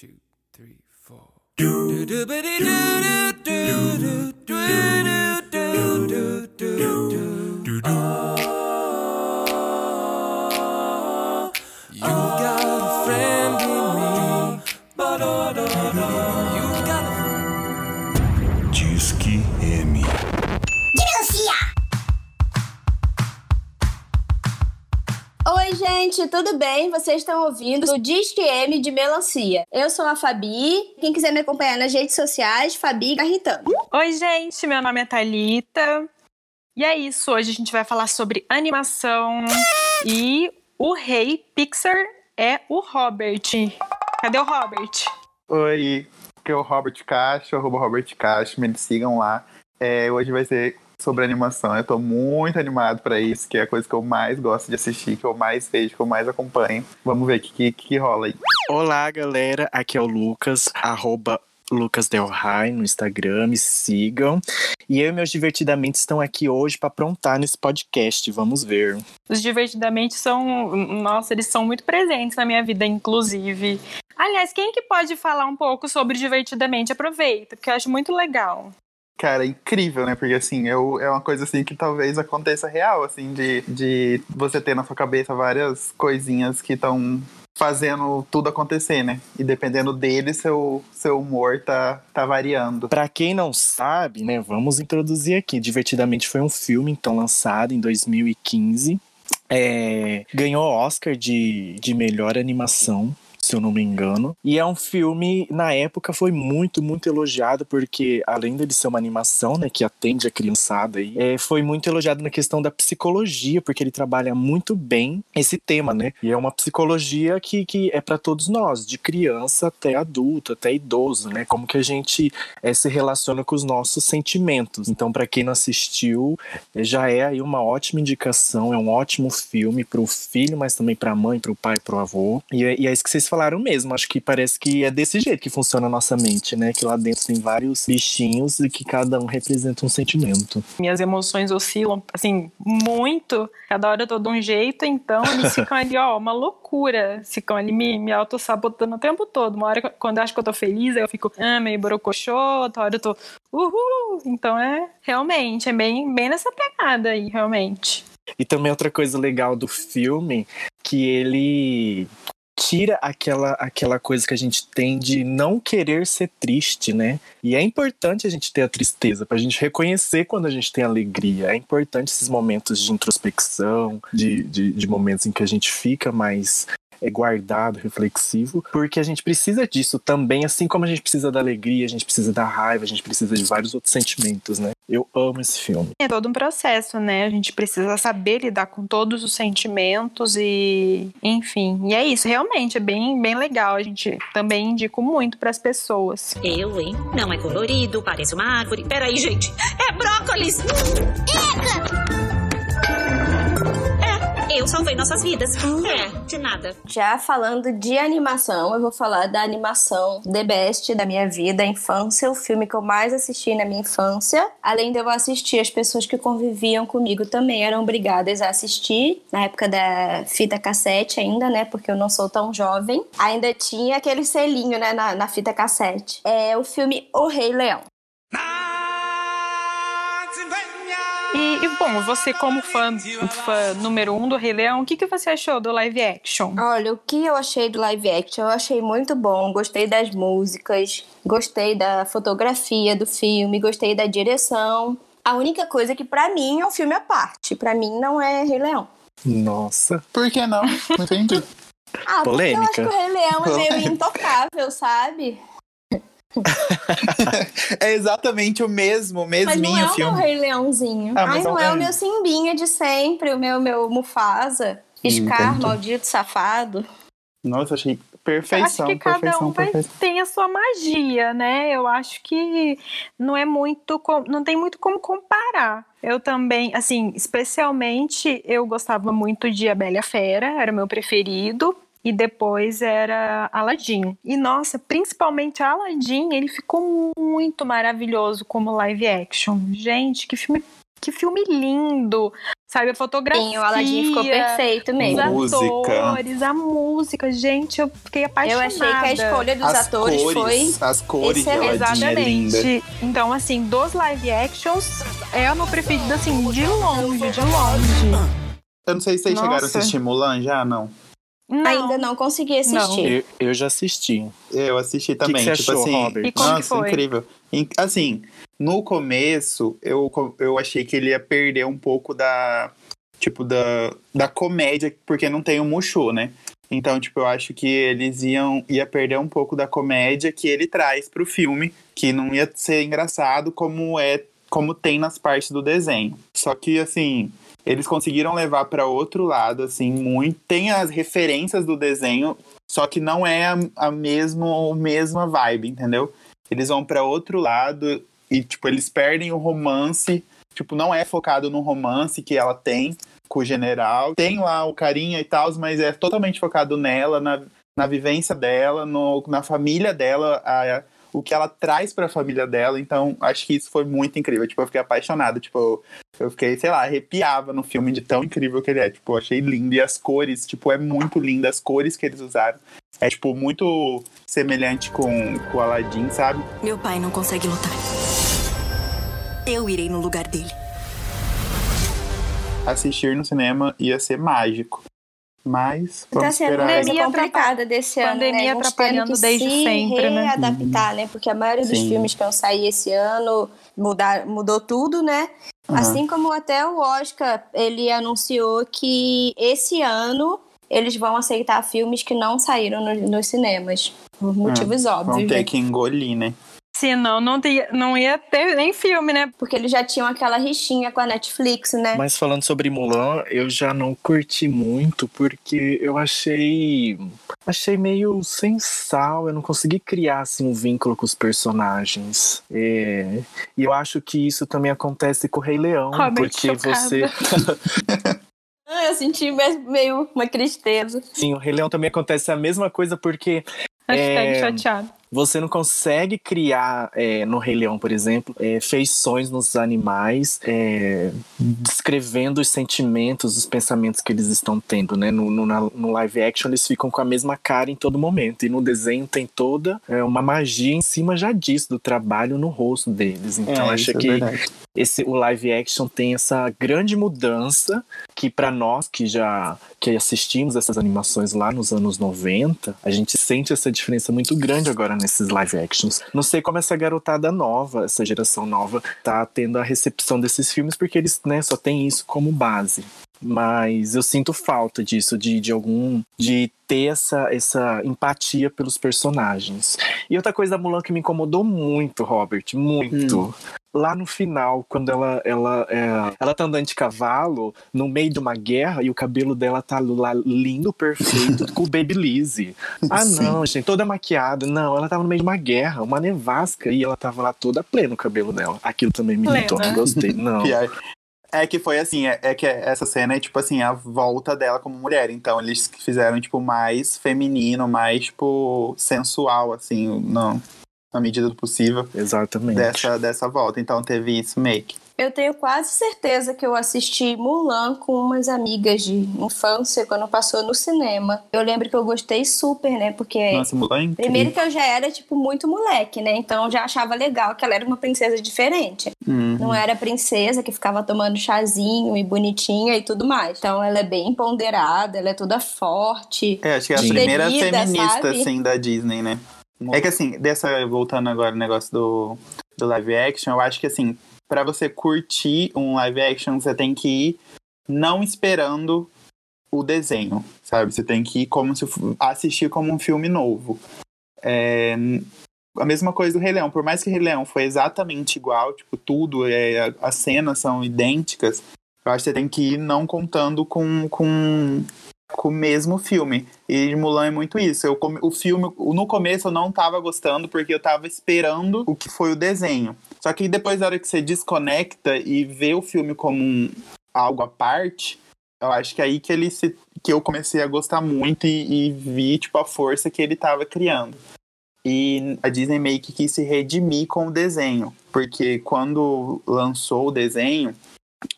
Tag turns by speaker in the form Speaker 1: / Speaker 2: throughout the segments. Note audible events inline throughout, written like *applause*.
Speaker 1: two, three, four. Do do ba dee do do do do do do do do do do. Oh,
Speaker 2: gente, tudo bem? Vocês estão ouvindo o Disque M de Melancia. Eu sou a Fabi. Quem quiser me acompanhar nas redes sociais, Fabi Garritano.
Speaker 3: Oi, gente, meu nome é Thalita. E é isso, hoje a gente vai falar sobre animação e o rei Pixar é o Robert. Cadê o Robert?
Speaker 4: Oi, aqui é o Robert Cacho, arroba Robert Cacho, me sigam lá. É, hoje vai ser sobre animação, eu tô muito animado pra isso, que é a coisa que eu mais gosto de assistir, que eu mais vejo, que eu mais acompanho. Vamos ver o que, que, que rola aí.
Speaker 5: Olá, galera. Aqui é o Lucas, arroba Lucas Del Rey no Instagram, me sigam. E eu e meus divertidamente estão aqui hoje para aprontar nesse podcast. Vamos ver.
Speaker 3: Os divertidamente são, nossa, eles são muito presentes na minha vida, inclusive. Aliás, quem que pode falar um pouco sobre divertidamente? Aproveita, porque eu acho muito legal.
Speaker 4: Cara, incrível, né? Porque assim, é uma coisa assim que talvez aconteça real, assim, de, de você ter na sua cabeça várias coisinhas que estão fazendo tudo acontecer, né? E dependendo dele, seu, seu humor tá, tá variando.
Speaker 5: Para quem não sabe, né, vamos introduzir aqui. Divertidamente foi um filme, então, lançado em 2015. É, ganhou Oscar de, de melhor animação se eu não me engano. E é um filme, na época, foi muito, muito elogiado, porque além dele ser uma animação, né, que atende a criançada aí, é, foi muito elogiado na questão da psicologia, porque ele trabalha muito bem esse tema, né? E é uma psicologia que, que é para todos nós, de criança até adulto, até idoso, né? Como que a gente é, se relaciona com os nossos sentimentos. Então, para quem não assistiu, é, já é aí uma ótima indicação, é um ótimo filme para o filho, mas também para a mãe, para o pai, para o avô. E, é- e é isso que vocês falaram mesmo. Acho que parece que é desse jeito que funciona a nossa mente, né? Que lá dentro tem vários bichinhos e que cada um representa um sentimento.
Speaker 3: Minhas emoções oscilam, assim, muito. Cada hora eu tô de um jeito, então eles *laughs* ficam ali, ó, uma loucura. Ficam ali me, me auto-sabotando o tempo todo. Uma hora, quando eu acho que eu tô feliz, aí eu fico, ah, meio borocochô. Outra hora eu tô, uhul. Então é, realmente, é bem, bem nessa pegada aí, realmente.
Speaker 5: E também outra coisa legal do filme, que ele tira aquela, aquela coisa que a gente tem de não querer ser triste, né? E é importante a gente ter a tristeza, pra gente reconhecer quando a gente tem alegria. É importante esses momentos de introspecção, de, de, de momentos em que a gente fica mais guardado, reflexivo, porque a gente precisa disso também, assim como a gente precisa da alegria, a gente precisa da raiva, a gente precisa de vários outros sentimentos, né? Eu amo esse filme.
Speaker 3: É todo um processo, né? A gente precisa saber lidar com todos os sentimentos e, enfim. E é isso, realmente é bem, bem legal. A gente também indico muito para as pessoas.
Speaker 6: Eu, hein? Não é colorido, parece uma árvore. Peraí, gente. É brócolis! É, eu salvei nossas vidas. É, de nada.
Speaker 2: Já falando de animação, eu vou falar da animação The Best da minha vida, infância, o filme que eu mais assisti na minha infância. Além de eu assistir, as pessoas que conviviam comigo também eram obrigadas a assistir, na época da fita cassete ainda, né? Porque eu não sou tão jovem. Ainda tinha aquele selinho, né, na, na fita cassete. É o filme O Rei Leão.
Speaker 3: E, e, bom, você como fã, fã número um do Rei Leão, o que, que você achou do live action?
Speaker 2: Olha, o que eu achei do live action? Eu achei muito bom. Gostei das músicas, gostei da fotografia do filme, gostei da direção. A única coisa é que pra mim é um filme à parte. Pra mim não é Rei Leão.
Speaker 5: Nossa.
Speaker 4: Por que não? Não entendi.
Speaker 2: Ah,
Speaker 5: Polêmica.
Speaker 2: porque eu acho que o Rei Leão é meio *laughs* intocável, sabe? *laughs*
Speaker 4: é exatamente o mesmo,
Speaker 2: Mas não
Speaker 4: mesminho
Speaker 2: é o meu
Speaker 4: filme.
Speaker 2: Rei Leãozinho.
Speaker 4: Ah,
Speaker 2: Ai,
Speaker 4: mas
Speaker 2: não
Speaker 4: é
Speaker 2: é o meu Simbinha de sempre, o meu, meu Mufasa. Scar,
Speaker 4: Entendi.
Speaker 2: maldito safado.
Speaker 4: Nossa, achei
Speaker 3: Eu acho
Speaker 4: perfeição,
Speaker 3: que cada
Speaker 4: perfeição,
Speaker 3: um vai,
Speaker 4: perfeição.
Speaker 3: tem a sua magia, né? Eu acho que não é muito, não tem muito como comparar. Eu também, assim, especialmente eu gostava muito de A Bela Fera, era o meu preferido. E depois era Aladdin. E nossa, principalmente Aladdin, ele ficou muito maravilhoso como live action. Gente, que filme, que filme lindo! Sabe, a fotografia.
Speaker 2: Sim, o Aladdin ficou perfeito
Speaker 3: Os
Speaker 2: mesmo.
Speaker 4: Música.
Speaker 3: atores, a música, gente, eu fiquei
Speaker 2: Eu
Speaker 3: apaixonada.
Speaker 2: achei que a escolha dos
Speaker 4: as
Speaker 2: atores
Speaker 4: cores,
Speaker 2: foi.
Speaker 4: as cores de
Speaker 2: excelente.
Speaker 4: É linda.
Speaker 3: Exatamente. Então, assim, dos live actions, é o meu preferido, assim, de longe, de longe.
Speaker 4: Eu não sei se vocês
Speaker 3: Nossa.
Speaker 4: chegaram a assistir Mulan já, não.
Speaker 3: Não.
Speaker 2: Ainda não consegui assistir.
Speaker 5: Eu, eu já assisti.
Speaker 4: Eu assisti também,
Speaker 5: você
Speaker 4: tipo
Speaker 5: achou,
Speaker 4: assim.
Speaker 5: Robert?
Speaker 3: E como que
Speaker 4: nossa,
Speaker 3: foi?
Speaker 4: incrível. Assim, no começo, eu, eu achei que ele ia perder um pouco da. Tipo, da, da comédia, porque não tem o Mushu, né? Então, tipo, eu acho que eles iam ia perder um pouco da comédia que ele traz pro filme, que não ia ser engraçado como é como tem nas partes do desenho. Só que assim, eles conseguiram levar pra outro lado assim, muito tem as referências do desenho, só que não é a, a mesmo mesma vibe, entendeu? Eles vão pra outro lado e tipo, eles perdem o romance, tipo, não é focado no romance que ela tem com o general. Tem lá o carinha e tal, mas é totalmente focado nela, na, na vivência dela, no, na família dela, a- o que ela traz pra família dela. Então, acho que isso foi muito incrível. Tipo, eu fiquei apaixonado. Tipo, eu fiquei, sei lá, arrepiava no filme de tão incrível que ele é. Tipo, eu achei lindo. E as cores, tipo, é muito lindo. As cores que eles usaram. É, tipo, muito semelhante com, com o Aladdin, sabe?
Speaker 7: Meu pai não consegue lutar. Eu irei no lugar dele.
Speaker 4: Assistir no cinema ia ser mágico. Mas, vamos
Speaker 2: Tá sendo uma coisa
Speaker 3: Pandemia
Speaker 2: complicada desse ano,
Speaker 3: pandemia
Speaker 2: né? A gente
Speaker 3: atrapalhando desde
Speaker 2: se
Speaker 3: sempre, né?
Speaker 2: readaptar, né? Porque a maioria dos
Speaker 4: Sim.
Speaker 2: filmes que vão sair esse ano mudar, mudou tudo, né?
Speaker 4: Aham.
Speaker 2: Assim como até o Oscar, ele anunciou que esse ano eles vão aceitar filmes que não saíram no- nos cinemas. Por motivos
Speaker 4: Vão
Speaker 2: óbvios,
Speaker 4: ter
Speaker 2: né?
Speaker 4: que engolir, né?
Speaker 3: Senão não, te- não ia ter nem filme, né?
Speaker 2: Porque eles já tinham aquela rixinha com a Netflix, né?
Speaker 5: Mas falando sobre Mulan, eu já não curti muito porque eu achei achei meio sem sal, eu não consegui criar assim um vínculo com os personagens. É, e eu acho que isso também acontece com o Rei Leão,
Speaker 3: Robert,
Speaker 5: porque
Speaker 3: chocada.
Speaker 5: você *laughs*
Speaker 2: Ah, eu senti meio uma tristeza.
Speaker 5: sim, o Rei Leão também acontece a mesma coisa porque
Speaker 3: Hashtag
Speaker 5: É,
Speaker 3: chateado.
Speaker 5: Você não consegue criar é, no Rei Leão, por exemplo, é, feições nos animais, é, descrevendo os sentimentos, os pensamentos que eles estão tendo, né? No, no, na- no live action eles ficam com a mesma cara em todo momento. E no desenho tem toda é, uma magia em cima já disso, do trabalho no rosto deles. Então
Speaker 4: É,
Speaker 5: acho
Speaker 4: é
Speaker 5: que esse o live action tem essa grande mudança que para nós que já que assistimos essas animações lá nos anos 90, a gente sente essa diferença muito grande agora nesses live actions. Não sei como essa garotada nova, essa geração nova tá tendo a recepção desses filmes porque eles, né, só tem isso como base. Mas eu sinto falta disso, de, de algum. de ter essa, essa empatia pelos personagens. E outra coisa da Mulan que me incomodou muito, Robert, muito. Lá no final, quando ela, ela, é, ela tá andando de cavalo no meio de uma guerra e o cabelo dela tá lá lindo, perfeito, *laughs* com o Babyliss. Ah, não, gente, toda maquiada. Não, ela tava no meio de uma guerra, uma nevasca, e ela tava lá toda plena o cabelo dela. Aquilo também me irritou, não gostei. Não. *laughs*
Speaker 4: Pior. É que foi assim, é, é que essa cena é tipo assim, a volta dela como mulher. Então eles fizeram, tipo, mais feminino, mais, tipo, sensual, assim, não, na medida do possível,
Speaker 5: Exatamente.
Speaker 4: dessa, dessa volta. Então teve isso meio que.
Speaker 2: Eu tenho quase certeza que eu assisti Mulan com umas amigas de infância quando passou no cinema. Eu lembro que eu gostei super, né? Porque
Speaker 4: Nossa, Mulan é
Speaker 2: primeiro que eu já era, tipo, muito moleque, né? Então eu já achava legal que ela era uma princesa diferente.
Speaker 4: Uhum.
Speaker 2: Não era princesa que ficava tomando chazinho e bonitinha e tudo mais. Então ela é bem ponderada, ela é toda forte.
Speaker 4: É, acho que é a primeira feminista,
Speaker 2: sabe?
Speaker 4: assim, da Disney, né? É que assim, dessa, voltando agora no negócio do, do live action, eu acho que assim, pra você curtir um live action, você tem que ir não esperando o desenho, sabe? Você tem que ir como se assistir como um filme novo. É, a mesma coisa do Rei Leão, por mais que Rei Leão foi exatamente igual, tipo, tudo, é, as cenas são idênticas, eu acho que você tem que ir não contando com, com, com o mesmo filme. E Mulan é muito isso. Eu, o filme, no começo eu não tava gostando porque eu tava esperando o que foi o desenho. Só que depois, da hora que você desconecta e vê o filme como um, algo à parte, eu acho que é aí que ele se, que eu comecei a gostar muito e, e vi tipo a força que ele tava criando. E a Disney meio que quis se redimir com o desenho, porque quando lançou o desenho,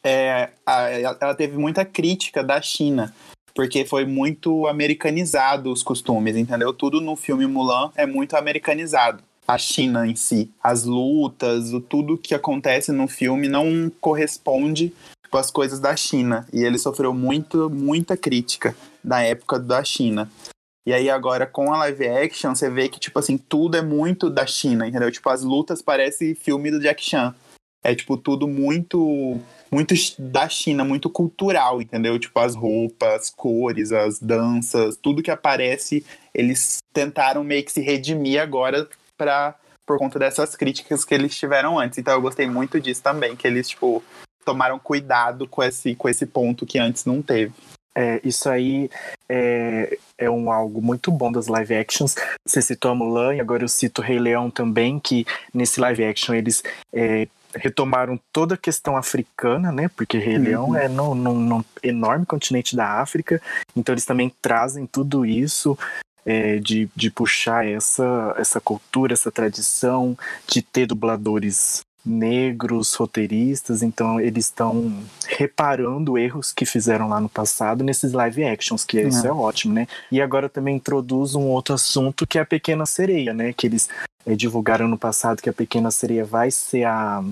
Speaker 4: é, a- ela teve muita crítica da China, porque foi muito americanizado os costumes, entendeu? Tudo no filme Mulan é muito americanizado. A China em si, as lutas, o tudo que acontece no filme não corresponde com as coisas da China. E ele sofreu muito, muita crítica da época da China. E aí agora com a live action, você vê que tipo assim, tudo é muito da China, entendeu? Tipo as lutas parecem filme do Jack Chan. É tipo tudo muito muito da China, muito cultural, entendeu? Tipo as roupas, as cores, as danças, tudo que aparece, eles tentaram meio que se redimir agora para por conta dessas críticas que eles tiveram antes. Então eu gostei muito disso também, que eles tipo tomaram cuidado com esse com esse ponto que antes não teve.
Speaker 5: É, isso aí é, é um algo muito bom das live actions. Você citou a Mulan e agora eu cito o Rei Leão também, que nesse live action eles é, retomaram toda a questão africana, né? Porque Rei
Speaker 4: Uhum.
Speaker 5: Leão é no enorme continente da África, então eles também trazem tudo isso. é, de, de puxar essa, essa cultura, essa tradição, de ter dubladores negros, roteiristas, então eles estão reparando erros que fizeram lá no passado nesses live actions, que isso é ótimo, né? E agora também introduz um outro assunto que é a Pequena Sereia, né? Que eles eh, divulgaram no passado que a Pequena Sereia vai ser a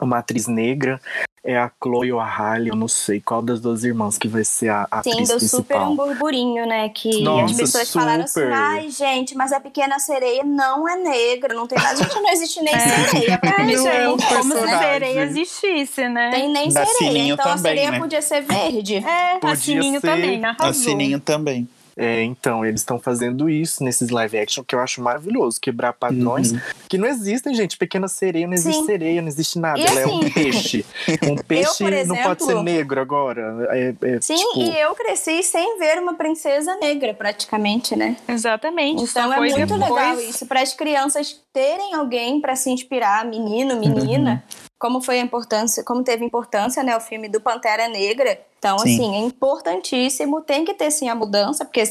Speaker 5: uma atriz negra, é a Chloe ou a Halle, eu não sei qual das duas irmãs que vai ser a, a
Speaker 2: Sim,
Speaker 5: atriz
Speaker 2: deu super um burburinho, né? Que
Speaker 5: Nossa,
Speaker 2: as pessoas falaram assim:
Speaker 5: super.
Speaker 2: ai, gente, mas a pequena sereia não é negra, não tem nada. Gente, não existe nem sereia. Pra
Speaker 3: É,
Speaker 2: mim,
Speaker 4: Não é um
Speaker 2: gente,
Speaker 3: como se sereia existisse, né?
Speaker 2: Tem nem
Speaker 4: Da
Speaker 2: sereia. Então a
Speaker 4: também,
Speaker 2: sereia
Speaker 4: né?
Speaker 2: podia ser verde.
Speaker 3: É, a
Speaker 5: Podia
Speaker 3: Sininho
Speaker 5: ser
Speaker 3: também,
Speaker 4: A
Speaker 3: arrasou.
Speaker 4: Sininho também.
Speaker 5: É, então, eles estão fazendo isso nesses live action que eu acho maravilhoso, quebrar padrões
Speaker 4: Uhum.
Speaker 5: que não existem, gente. Pequena sereia, não existe
Speaker 2: Sim.
Speaker 5: sereia, não existe nada.
Speaker 2: E
Speaker 5: Ela é um
Speaker 2: assim,
Speaker 5: peixe. *laughs* Um peixe
Speaker 2: por
Speaker 5: não pode ser
Speaker 2: exemplo-
Speaker 5: negro agora. É, é,
Speaker 2: Sim,
Speaker 5: tipo,
Speaker 2: e eu cresci sem ver uma princesa negra, praticamente, né?
Speaker 3: Exatamente.
Speaker 2: Então é muito
Speaker 3: depois-
Speaker 2: legal isso, para as crianças terem alguém para se inspirar, menino, menina. Como foi a importância, como teve importância, né, o filme do Pantera Negra. Então,
Speaker 4: Sim.
Speaker 2: assim, é importantíssimo, tem que ter sim a mudança, porque,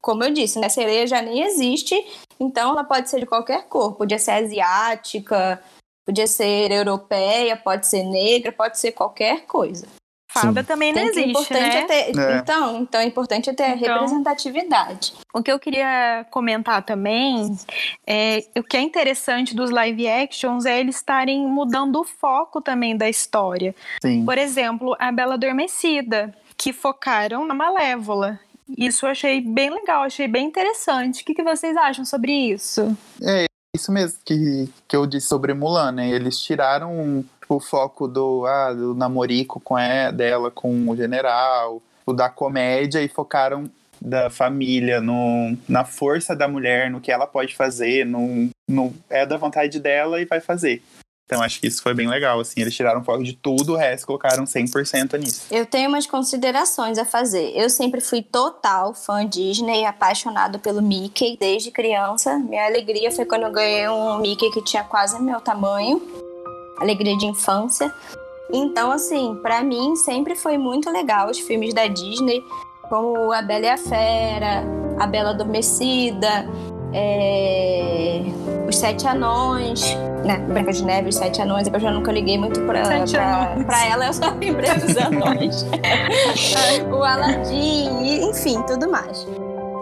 Speaker 2: como eu disse, né, sereia já nem existe, então ela pode ser de qualquer cor, podia ser asiática, podia ser europeia, pode ser negra, pode ser qualquer coisa.
Speaker 3: Fada também não
Speaker 2: que-
Speaker 3: existe,
Speaker 2: importante
Speaker 3: né?
Speaker 2: é ter,
Speaker 4: É.
Speaker 2: Então, então é importante ter a
Speaker 3: Então-
Speaker 2: representatividade.
Speaker 3: O que eu queria comentar também é o que é interessante dos live actions é eles estarem mudando o foco também da história.
Speaker 4: Sim.
Speaker 3: Por exemplo, a Bela Adormecida, que focaram na Malévola. Isso eu achei bem legal, achei bem interessante. O que, que vocês acham sobre isso?
Speaker 4: Isso mesmo que, que eu disse sobre Mulan, né? Eles tiraram tipo, o foco do, ah, do namorico com a, dela com o general, o da comédia e focaram da família, no, na força da mulher, no que ela pode fazer, no, no, é da vontade dela e vai fazer. Então acho que isso foi bem legal, assim, eles tiraram foco de tudo, o resto colocaram 100% nisso.
Speaker 2: Eu tenho umas considerações a fazer. Eu sempre fui total fã Disney, apaixonado pelo Mickey desde criança. Minha alegria foi quando eu ganhei um Mickey que tinha quase meu tamanho. Alegria de infância. Então, assim, pra mim sempre foi muito legal os filmes da Disney, como A Bela e a Fera, A Bela Adormecida, é, Os Sete Anões, né? Branca de Neve, Os Sete Anões, é que eu já nunca liguei muito pra, pra, pra ela, eu só lembrei dos *laughs* anões. *laughs* o Aladdin, e, enfim, tudo mais.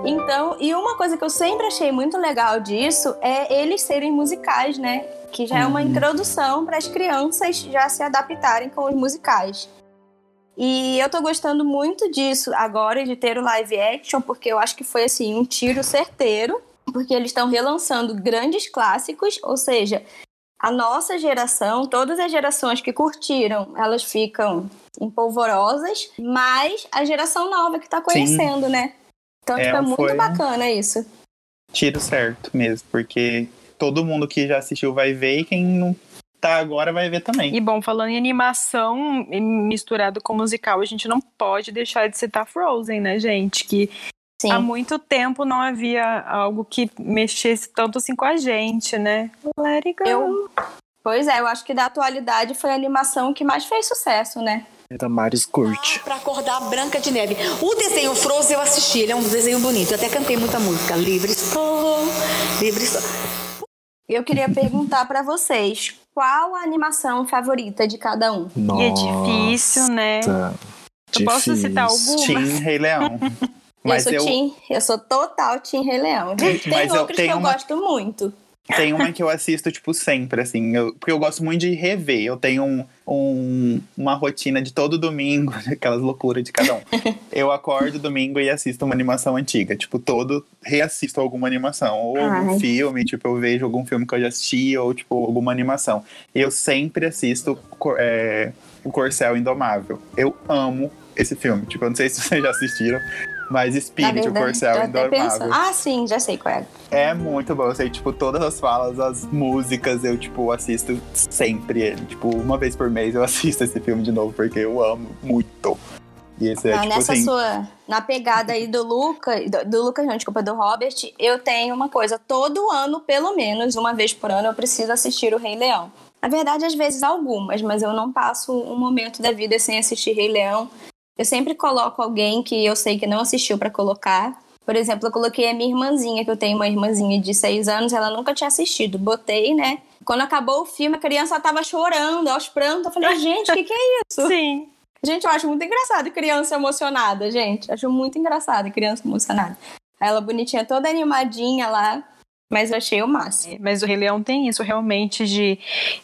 Speaker 2: Então, e uma coisa que eu sempre achei muito legal disso é eles serem musicais, né? Que já é uma introdução para as crianças já se adaptarem com os musicais. E eu tô gostando muito disso agora, de ter o live action, porque eu acho que foi assim, um tiro certeiro, porque eles estão relançando grandes clássicos, ou seja, a nossa geração, todas as gerações que curtiram, elas ficam empolvorosas, mas a geração nova que tá conhecendo, né? Então,
Speaker 4: É,
Speaker 2: tipo, é muito
Speaker 4: foi-
Speaker 2: bacana isso.
Speaker 4: Tiro certo mesmo, porque todo mundo que já assistiu vai ver e quem não tá agora vai ver também.
Speaker 3: E bom, falando em animação misturado com musical, a gente não pode deixar de citar Frozen, né, gente? Que
Speaker 2: Sim.
Speaker 3: há muito tempo não havia algo que mexesse tanto assim com a gente, né? Let it go.
Speaker 2: Eu- Pois é, eu acho que da atualidade foi a animação que mais fez sucesso, né?
Speaker 5: Damares curte.
Speaker 8: Pra acordar Branca de Neve. O desenho Frozen eu assisti, ele é um desenho bonito. Eu até cantei muita música. Livre estou, livre estou.
Speaker 2: Eu queria perguntar pra vocês, qual a animação favorita de cada um.
Speaker 5: Nossa,
Speaker 3: E é difícil, né? Eu posso citar
Speaker 5: difícil.
Speaker 3: alguma?
Speaker 4: Tim Rei Leão. *laughs* Mas
Speaker 2: eu
Speaker 4: eu,
Speaker 2: sou Tim, eu sou total Tim Rei Leão. Tem
Speaker 4: Mas eu
Speaker 2: outros que
Speaker 4: tenho
Speaker 2: eu
Speaker 4: uma-
Speaker 2: gosto muito.
Speaker 4: Tem uma que eu assisto, tipo, sempre, assim. eu- porque eu gosto muito de rever. Eu tenho um, um- uma rotina de todo domingo, *laughs* aquelas loucuras de cada um. *laughs* Eu acordo domingo e assisto uma animação antiga. Tipo, todo reassisto alguma animação. Ou algum
Speaker 2: Ai.
Speaker 4: filme, tipo, eu vejo algum filme que eu já assisti, ou, tipo, alguma animação. Eu sempre assisto é, O Corcel Indomável. Eu amo esse filme. Tipo, eu não sei se vocês já assistiram, mas Spirit, o
Speaker 2: verdade,
Speaker 4: Corcel. Indomável.
Speaker 2: Ah, sim, já sei qual é.
Speaker 4: É muito bom. Eu sei, tipo, todas as falas, as músicas, eu, tipo, assisto sempre ele. Tipo, uma vez por mês eu *laughs* assisto esse filme de novo, porque eu amo muito. E esse é,
Speaker 2: Ah,
Speaker 4: tipo
Speaker 2: nessa
Speaker 4: assim.
Speaker 2: sua. Na pegada aí do Luca, do, do Lucas, não, desculpa, do Robert, eu tenho uma coisa. Todo ano, pelo menos, uma vez por ano, eu preciso assistir o Rei Leão. Na verdade, às vezes algumas, mas eu não passo um momento da vida sem assistir Rei Leão. Eu sempre coloco alguém que eu sei que não assistiu pra colocar. Por exemplo, eu coloquei a minha irmãzinha, que eu tenho uma irmãzinha de seis anos, ela nunca tinha assistido. Botei, né? Quando acabou o filme, a criança tava chorando, aos prantos. Eu falei, gente, o que, que é *laughs* isso?
Speaker 3: Sim.
Speaker 2: Gente, eu acho muito engraçado criança emocionada, gente. Acho muito engraçado criança emocionada. Ela bonitinha, toda animadinha lá. Mas eu achei o máximo.
Speaker 3: Mas o Rei Leão tem isso realmente de,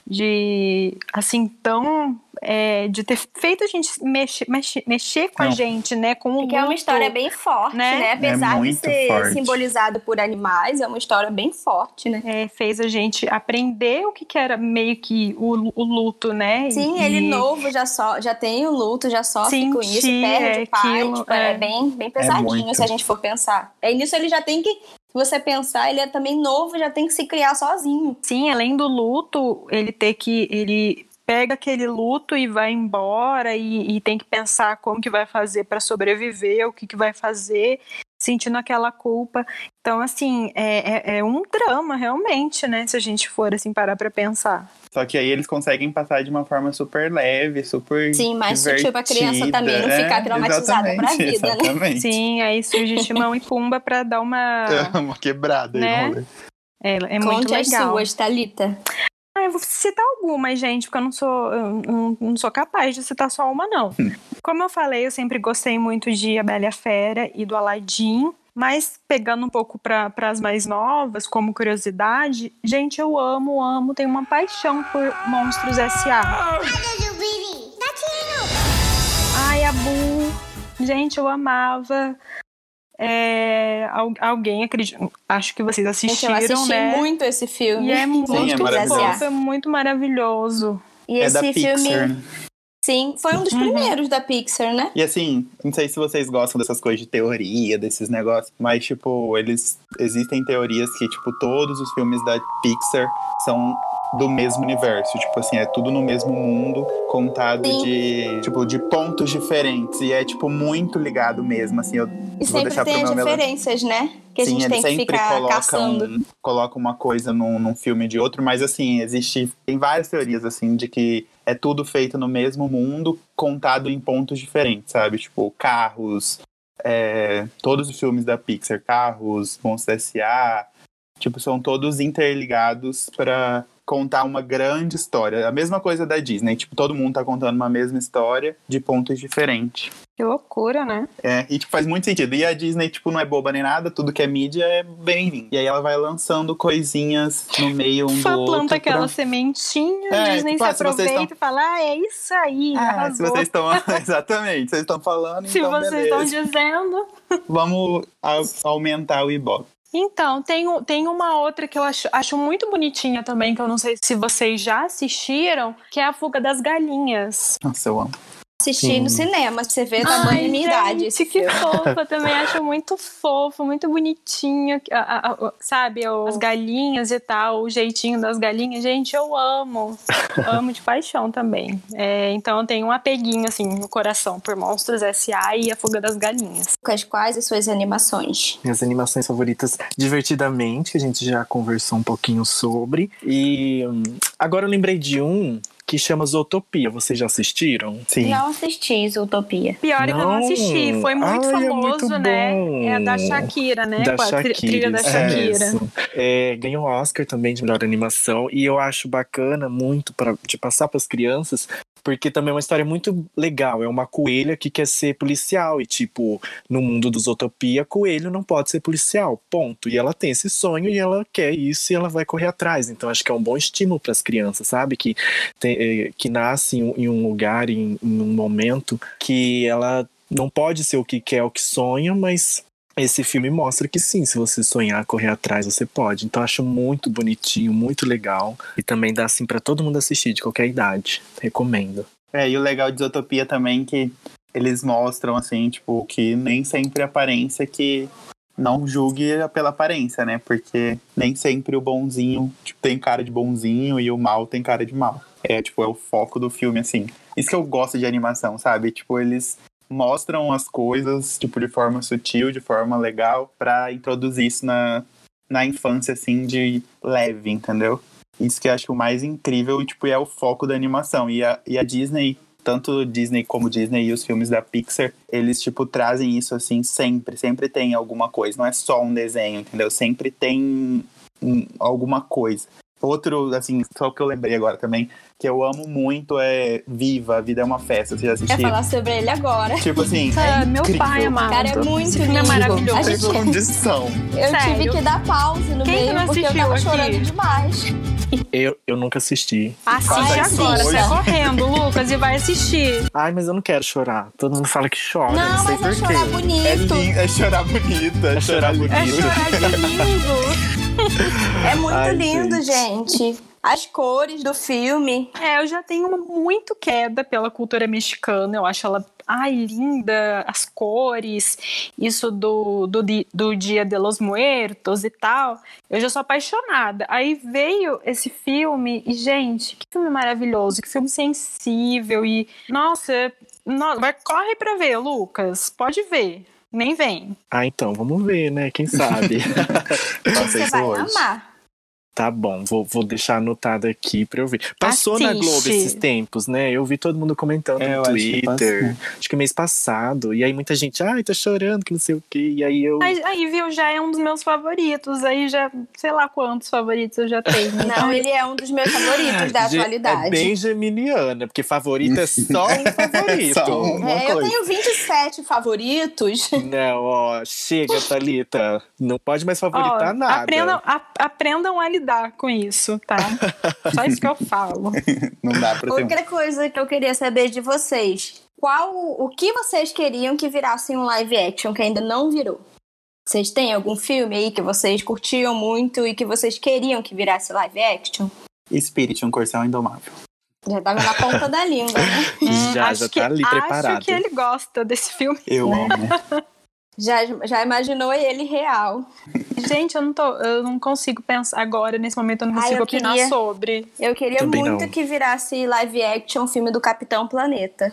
Speaker 3: de assim, tão. é, de ter feito a gente mexer, mexer, mexer com a
Speaker 4: Não.
Speaker 3: gente, né? Com o
Speaker 2: Porque é uma
Speaker 3: luto.
Speaker 2: história bem forte,
Speaker 3: né?
Speaker 2: né? Apesar de
Speaker 4: muito
Speaker 2: ser
Speaker 4: forte.
Speaker 2: simbolizado por animais, é uma história bem forte, né?
Speaker 3: É, fez a gente aprender o que, que era meio que o, o luto, né?
Speaker 2: Sim,
Speaker 3: E-
Speaker 2: ele novo já, so, já tem o luto, já sofre com isso, perde
Speaker 3: é,
Speaker 2: o pai.
Speaker 3: aquilo,
Speaker 2: tipo, é.
Speaker 3: é.
Speaker 2: bem, bem pesadinho se a gente for pensar. Aí nisso ele já tem que, se você pensar, ele é também novo, já tem que se criar sozinho.
Speaker 3: Sim, além do luto, ele ter que. Ele pega aquele luto e vai embora e, e tem que pensar como que vai fazer para sobreviver, o que, que vai fazer, sentindo aquela culpa. Então, assim, é, é, é um drama realmente, né? Se a gente for assim parar para pensar.
Speaker 4: Só que aí eles conseguem passar de uma forma super leve, super.
Speaker 2: Sim, mais sutil pra criança também não ficar
Speaker 4: É,
Speaker 2: traumatizada pra
Speaker 4: exatamente,
Speaker 2: vida, né?
Speaker 4: Exatamente.
Speaker 3: Sim, aí surge Timão e Pumba para dar uma. *laughs*
Speaker 4: uma quebrada aí
Speaker 3: Né?
Speaker 4: no rolê.
Speaker 3: É, é muito
Speaker 2: Conte as
Speaker 3: legal.
Speaker 2: suas, Thalita.
Speaker 3: Ah, eu vou citar algumas, gente, porque eu não sou, eu não, não sou capaz de citar só uma, não. Como eu falei, eu sempre gostei muito de A Bela e a Fera e do Aladdin. Mas pegando um pouco para as mais novas, como curiosidade, gente, eu amo, amo, tenho uma paixão por Monstros S.A. Ai, a Boo. Gente, eu amava. É, al- alguém acredita. Acho que vocês
Speaker 2: Gente,
Speaker 3: assistiram,
Speaker 2: eu assisti
Speaker 3: né?
Speaker 2: muito esse filme.
Speaker 3: E é muito
Speaker 4: Sim, é
Speaker 3: fofo, é muito maravilhoso.
Speaker 2: E
Speaker 4: É
Speaker 2: esse
Speaker 4: da
Speaker 2: filme,
Speaker 4: Pixar, né?
Speaker 2: sim, foi um dos primeiros da Pixar, né?
Speaker 4: E assim, não sei se vocês gostam dessas coisas de teoria, desses negócios, mas, tipo, eles. Existem teorias que, tipo, todos os filmes da Pixar são do mesmo universo. Tipo assim, é tudo no mesmo mundo, contado
Speaker 2: Sim.
Speaker 4: de, tipo, de pontos diferentes. E é, tipo, muito ligado mesmo, assim. Eu
Speaker 2: E
Speaker 4: vou
Speaker 2: sempre
Speaker 4: deixar
Speaker 2: tem as
Speaker 4: meu
Speaker 2: né? Que a
Speaker 4: Sim,
Speaker 2: gente
Speaker 4: ele
Speaker 2: tem que ficar
Speaker 4: coloca,
Speaker 2: caçando.
Speaker 4: coloca uma coisa num, num filme de outro, mas assim, existe. Tem várias teorias, assim, de que é tudo feito no mesmo mundo, contado em pontos diferentes, sabe? Tipo, carros, é, todos os filmes da Pixar, carros, Monstros S.A., tipo, são todos interligados pra contar uma grande história. A mesma coisa da Disney, tipo, todo mundo tá contando uma mesma história de pontos diferentes.
Speaker 3: Que loucura, né?
Speaker 4: É, e tipo, faz muito sentido. E a Disney, tipo, não é boba nem nada, tudo que é mídia é bem-vindo. E aí ela vai lançando coisinhas no meio um
Speaker 3: Só
Speaker 4: do outro.
Speaker 3: planta aquela
Speaker 4: pra-
Speaker 3: sementinha,
Speaker 4: É,
Speaker 3: a Disney
Speaker 4: tipo,
Speaker 3: se
Speaker 4: ah,
Speaker 3: aproveita e fala, ah, é isso aí,
Speaker 4: Ah, se vocês estão. *laughs* Exatamente, vocês estão falando,
Speaker 3: Se
Speaker 4: então
Speaker 3: vocês estão dizendo.
Speaker 4: Vamos aumentar o Ibope.
Speaker 3: Então, tem, tem uma outra que eu acho, acho muito bonitinha também, que eu não sei se vocês já assistiram, que é a Fuga das Galinhas.
Speaker 4: Nossa, eu amo.
Speaker 2: Assisti no cinema, você vê da minha idade. esse
Speaker 3: gente, que fofa, também *laughs* acho muito fofo, muito bonitinho, a- a- a- sabe, o- as galinhas e tal, o jeitinho das galinhas, gente, eu amo, amo de paixão também. É, então eu tenho um apeguinho, assim, no coração por Monstros S.A. e a Fuga das Galinhas.
Speaker 2: Quais as suas animações?
Speaker 5: Minhas animações favoritas, Divertidamente, que a gente já conversou um pouquinho sobre. E hum, agora eu lembrei de um que chama Zootopia. Vocês já assistiram?
Speaker 4: Sim.
Speaker 2: Não assisti Utopia.
Speaker 3: Pior é que eu não assisti. Foi muito
Speaker 5: Ai, é
Speaker 3: famoso,
Speaker 5: muito
Speaker 3: né?
Speaker 5: bom.
Speaker 3: É a da Shakira, né?
Speaker 5: Da Shakira.
Speaker 3: trilha da Shakira.
Speaker 5: isso. É, ganhou Oscar também de melhor animação. E eu acho bacana muito pra, de passar para as crianças, porque também é uma história muito legal. É uma coelha que quer ser policial. E, tipo, no mundo dos Utopia, coelho não pode ser policial. Ponto. E ela tem esse sonho e ela quer isso e ela vai correr atrás. Então, acho que é um bom estímulo para as crianças, sabe? Que, tem, eh, que nasce em um- em um lugar, em, em um momento que ela não pode ser o que quer, o que sonha, mas esse filme mostra que sim, se você sonhar, correr atrás, você pode. Então acho muito bonitinho, muito legal. E também dá assim pra todo mundo assistir, de qualquer idade. Recomendo.
Speaker 4: É, e o legal de Zootopia também é que eles mostram, assim, tipo, que nem sempre a aparência que não julgue pela aparência, né? Porque nem sempre o bonzinho tipo, tem cara de bonzinho e o mal tem cara de mal. É, tipo, é o foco do filme, assim. Isso que eu gosto de animação, sabe? Tipo, eles mostram as coisas, tipo, de forma sutil, de forma legal, pra introduzir isso na, na infância, assim, de leve, entendeu? Isso que eu acho o mais incrível e, tipo, é o foco da animação. E a, e a Disney, tanto Disney como Disney e os filmes da Pixar, eles, tipo, trazem isso, assim, sempre. Sempre tem alguma coisa. Não é só um desenho, entendeu? Sempre tem alguma coisa. Outro, assim, só que eu lembrei agora também, que eu amo muito é Viva, A Vida é uma Festa. Você já
Speaker 2: Quer
Speaker 4: assistiu?
Speaker 2: falar sobre ele agora.
Speaker 4: Tipo assim, *laughs*
Speaker 3: Ah,
Speaker 4: é
Speaker 3: meu
Speaker 4: incrível.
Speaker 3: pai amado.
Speaker 2: Cara, é muito lindo.
Speaker 3: é maravilhoso.
Speaker 2: A gente-
Speaker 4: condição.
Speaker 2: Eu
Speaker 3: Sério?
Speaker 2: tive que dar pause no
Speaker 3: Quem que
Speaker 2: meio
Speaker 3: não
Speaker 2: porque eu tava
Speaker 3: aqui?
Speaker 2: chorando demais.
Speaker 5: Eu, eu nunca assisti.
Speaker 3: Assiste
Speaker 2: Ai,
Speaker 3: agora,
Speaker 2: assista.
Speaker 3: sai correndo, Lucas, e vai assistir.
Speaker 5: Ai, mas eu não quero chorar. Todo mundo fala que chora. Não,
Speaker 2: Não,
Speaker 5: sei
Speaker 2: mas é chorar
Speaker 4: É,
Speaker 2: bonito.
Speaker 4: lindo, é chorar bonito, é,
Speaker 5: É
Speaker 4: chorar
Speaker 5: chorar
Speaker 4: bonito.
Speaker 3: É chorar de lindo. *laughs* *laughs*
Speaker 2: É muito
Speaker 5: Ai,
Speaker 2: lindo,
Speaker 5: gente.
Speaker 2: gente. As cores do filme.
Speaker 3: É, eu já tenho uma muito queda pela cultura mexicana. Eu acho ela, ai, linda, as cores, isso do, do, do Dia de los Muertos e tal. Eu já sou apaixonada. Aí veio esse filme e, gente, que filme maravilhoso, que filme sensível e, nossa, no- vai, corre pra ver, Lucas. Pode ver. Nem vem.
Speaker 5: Ah, então, vamos ver, né? Quem sabe? *laughs* *laughs*
Speaker 2: Você vai
Speaker 4: hoje.
Speaker 2: amar.
Speaker 5: Tá bom, vou, vou deixar anotado aqui pra eu ver. Passou na
Speaker 3: Assiste.
Speaker 5: Globo esses tempos, né? Eu vi todo mundo comentando
Speaker 4: É,
Speaker 5: no
Speaker 4: acho que
Speaker 5: Twitter. Acho que mês passado. E aí muita gente, ai, tá chorando, que não sei o quê. E aí eu.
Speaker 3: Aí, aí, viu, já é um dos meus favoritos. Aí já, sei lá quantos favoritos eu já tenho. *laughs*
Speaker 2: Não, ele é um dos meus favoritos da *laughs*
Speaker 5: Ge-
Speaker 2: atualidade.
Speaker 5: É bem geminiana, porque favorito é só um *laughs* favorito.
Speaker 4: Só um. uma
Speaker 2: É, eu tenho 27 favoritos.
Speaker 5: Não, ó, chega, Thalita. Não pode mais
Speaker 3: Ó,
Speaker 5: favoritar nada.
Speaker 3: Aprendam, a- aprendam a lidar com isso, tá? Só isso que eu falo. *laughs*
Speaker 4: Não dá pra ter.
Speaker 2: Outra coisa que eu queria saber de vocês. Qual, o que vocês queriam que virasse um live action que ainda não virou? Vocês têm algum filme aí que vocês curtiam muito e que vocês queriam que virasse live action?
Speaker 4: Spirit, um corcel indomável.
Speaker 2: Já tava na ponta da *laughs* língua, né?
Speaker 5: Já,
Speaker 3: acho
Speaker 5: já
Speaker 3: que,
Speaker 5: tá ali preparado.
Speaker 3: Acho que ele gosta desse filme.
Speaker 4: Eu amo. *laughs*
Speaker 2: Já, já imaginou ele real.
Speaker 3: Gente, eu não, tô, eu não consigo pensar agora, nesse momento, eu não
Speaker 2: Ai,
Speaker 3: consigo
Speaker 2: eu
Speaker 3: opinar
Speaker 2: queria.
Speaker 3: sobre.
Speaker 2: Eu queria
Speaker 5: Também
Speaker 2: muito
Speaker 5: não.
Speaker 2: que virasse live action filme do Capitão Planeta.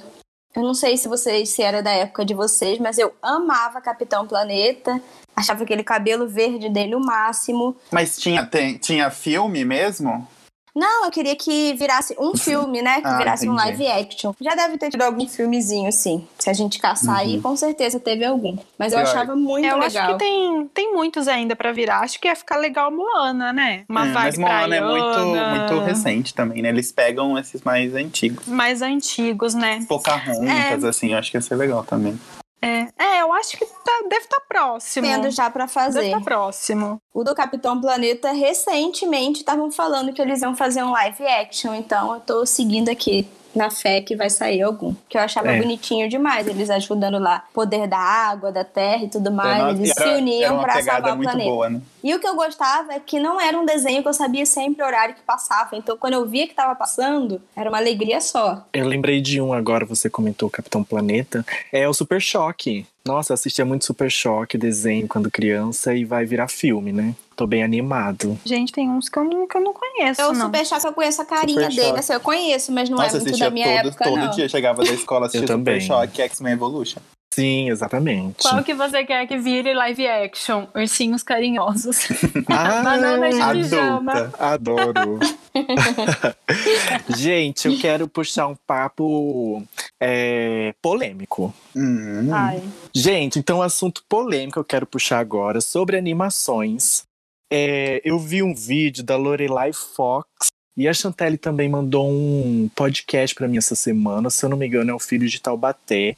Speaker 2: Eu não sei se vocês se era da época de vocês, mas eu amava Capitão Planeta. Achava aquele cabelo verde dele o máximo.
Speaker 4: Mas tinha, tem- tinha filme mesmo?
Speaker 2: Não, eu queria que virasse um filme, né? Que
Speaker 4: Ah,
Speaker 2: virasse um
Speaker 4: entendi.
Speaker 2: live action. Já deve ter tido algum filmezinho, sim. Se a gente caçar aí, com certeza teve algum. Mas eu achava muito
Speaker 3: eu
Speaker 2: legal.
Speaker 3: acho que tem, tem muitos ainda pra virar. Acho que ia ficar legal Moana, né? Uma
Speaker 4: É,
Speaker 3: vibe
Speaker 4: mas Moana é muito, muito recente também, né? Eles pegam esses mais antigos.
Speaker 3: Mais antigos, né?
Speaker 4: Pocahontas, assim, eu acho que ia ser legal também.
Speaker 3: É, é eu acho que tá- deve estar próximo.
Speaker 2: Tendo já pra
Speaker 3: Deve
Speaker 2: fazer.
Speaker 3: estar próximo.
Speaker 2: O do Capitão Planeta, recentemente, estavam falando que eles iam fazer um live action. Então, eu tô seguindo aqui na fé que vai sair algum. Que eu achava
Speaker 5: É.
Speaker 2: bonitinho demais. Eles ajudando lá, poder da água, da terra e tudo mais.
Speaker 4: Era-
Speaker 2: eles se uniam
Speaker 4: pegada
Speaker 2: salvar o planeta.
Speaker 4: boa, né?
Speaker 2: E o que eu gostava é que não era um desenho que eu sabia sempre o horário que passava. Então, quando eu via que tava passando, era uma alegria só.
Speaker 5: Eu lembrei de um agora, você comentou Capitão Planeta. É o Super Choque. Nossa, eu assistia muito Super Choque, desenho quando criança, e vai virar filme, né? Tô bem animado.
Speaker 3: Gente, tem uns que eu não, que eu não conheço,
Speaker 2: Eu
Speaker 3: não.
Speaker 2: super choque, eu conheço a carinha
Speaker 4: Super
Speaker 2: dele. Assim, eu conheço, mas não
Speaker 4: Nossa,
Speaker 2: é muito da minha
Speaker 4: todo,
Speaker 2: época,
Speaker 4: todo
Speaker 2: não.
Speaker 4: dia. Chegava da escola, assistia
Speaker 5: Eu
Speaker 4: Super. Choque, X-Men Evolution.
Speaker 5: Sim, exatamente.
Speaker 3: Qual que você quer que vire live action? Ursinhos carinhosos. *laughs*
Speaker 5: Ah,
Speaker 3: Banana de pijama.
Speaker 4: Adulta.
Speaker 5: Adoro. *laughs* Gente, eu quero puxar um papo é, polêmico.
Speaker 4: Hum.
Speaker 3: Ai.
Speaker 5: Gente, então o assunto polêmico que eu quero puxar agora sobre animações. É, eu vi um vídeo da Lorelai Fox e a Chantelle também mandou um podcast pra mim essa semana. Se eu não me engano, é o Filho de Taubaté.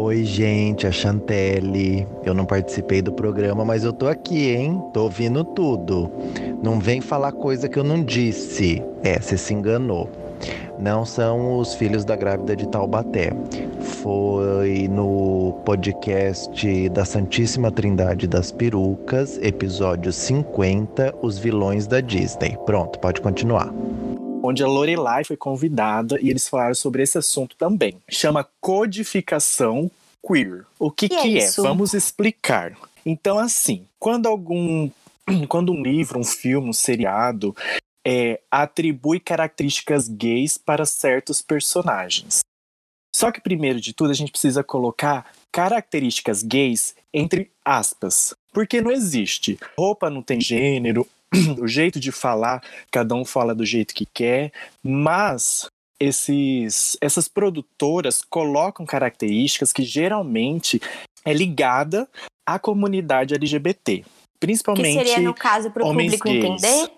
Speaker 9: Oi, gente, a Chantelle. Eu não participei do programa, mas eu tô aqui, hein? Tô ouvindo tudo. Não vem falar coisa que eu não disse. É, você se enganou. Não são os filhos da grávida de Taubaté. Foi no podcast da Santíssima Trindade das Perucas, episódio 50, Os Vilões da Disney. Pronto, pode continuar
Speaker 5: onde a Lorelai foi convidada e eles falaram sobre esse assunto também. Chama codificação queer. O que,
Speaker 2: Que é
Speaker 5: que é?
Speaker 2: isso?
Speaker 5: Vamos explicar. Então, assim, quando algum. *clears throat* Quando um livro, um filme, um seriado é, atribui características gays para certos personagens. Só que, primeiro de tudo, a gente precisa colocar características gays entre aspas. Porque não existe. Roupa não tem gênero, *clears throat* o jeito de falar, cada um fala do jeito que quer, mas esses, essas produtoras colocam características que geralmente é ligada à comunidade LGBT.
Speaker 2: Que
Speaker 5: Principalmente
Speaker 2: seria, no caso, pro
Speaker 5: homens
Speaker 2: público
Speaker 5: gays.
Speaker 2: entender.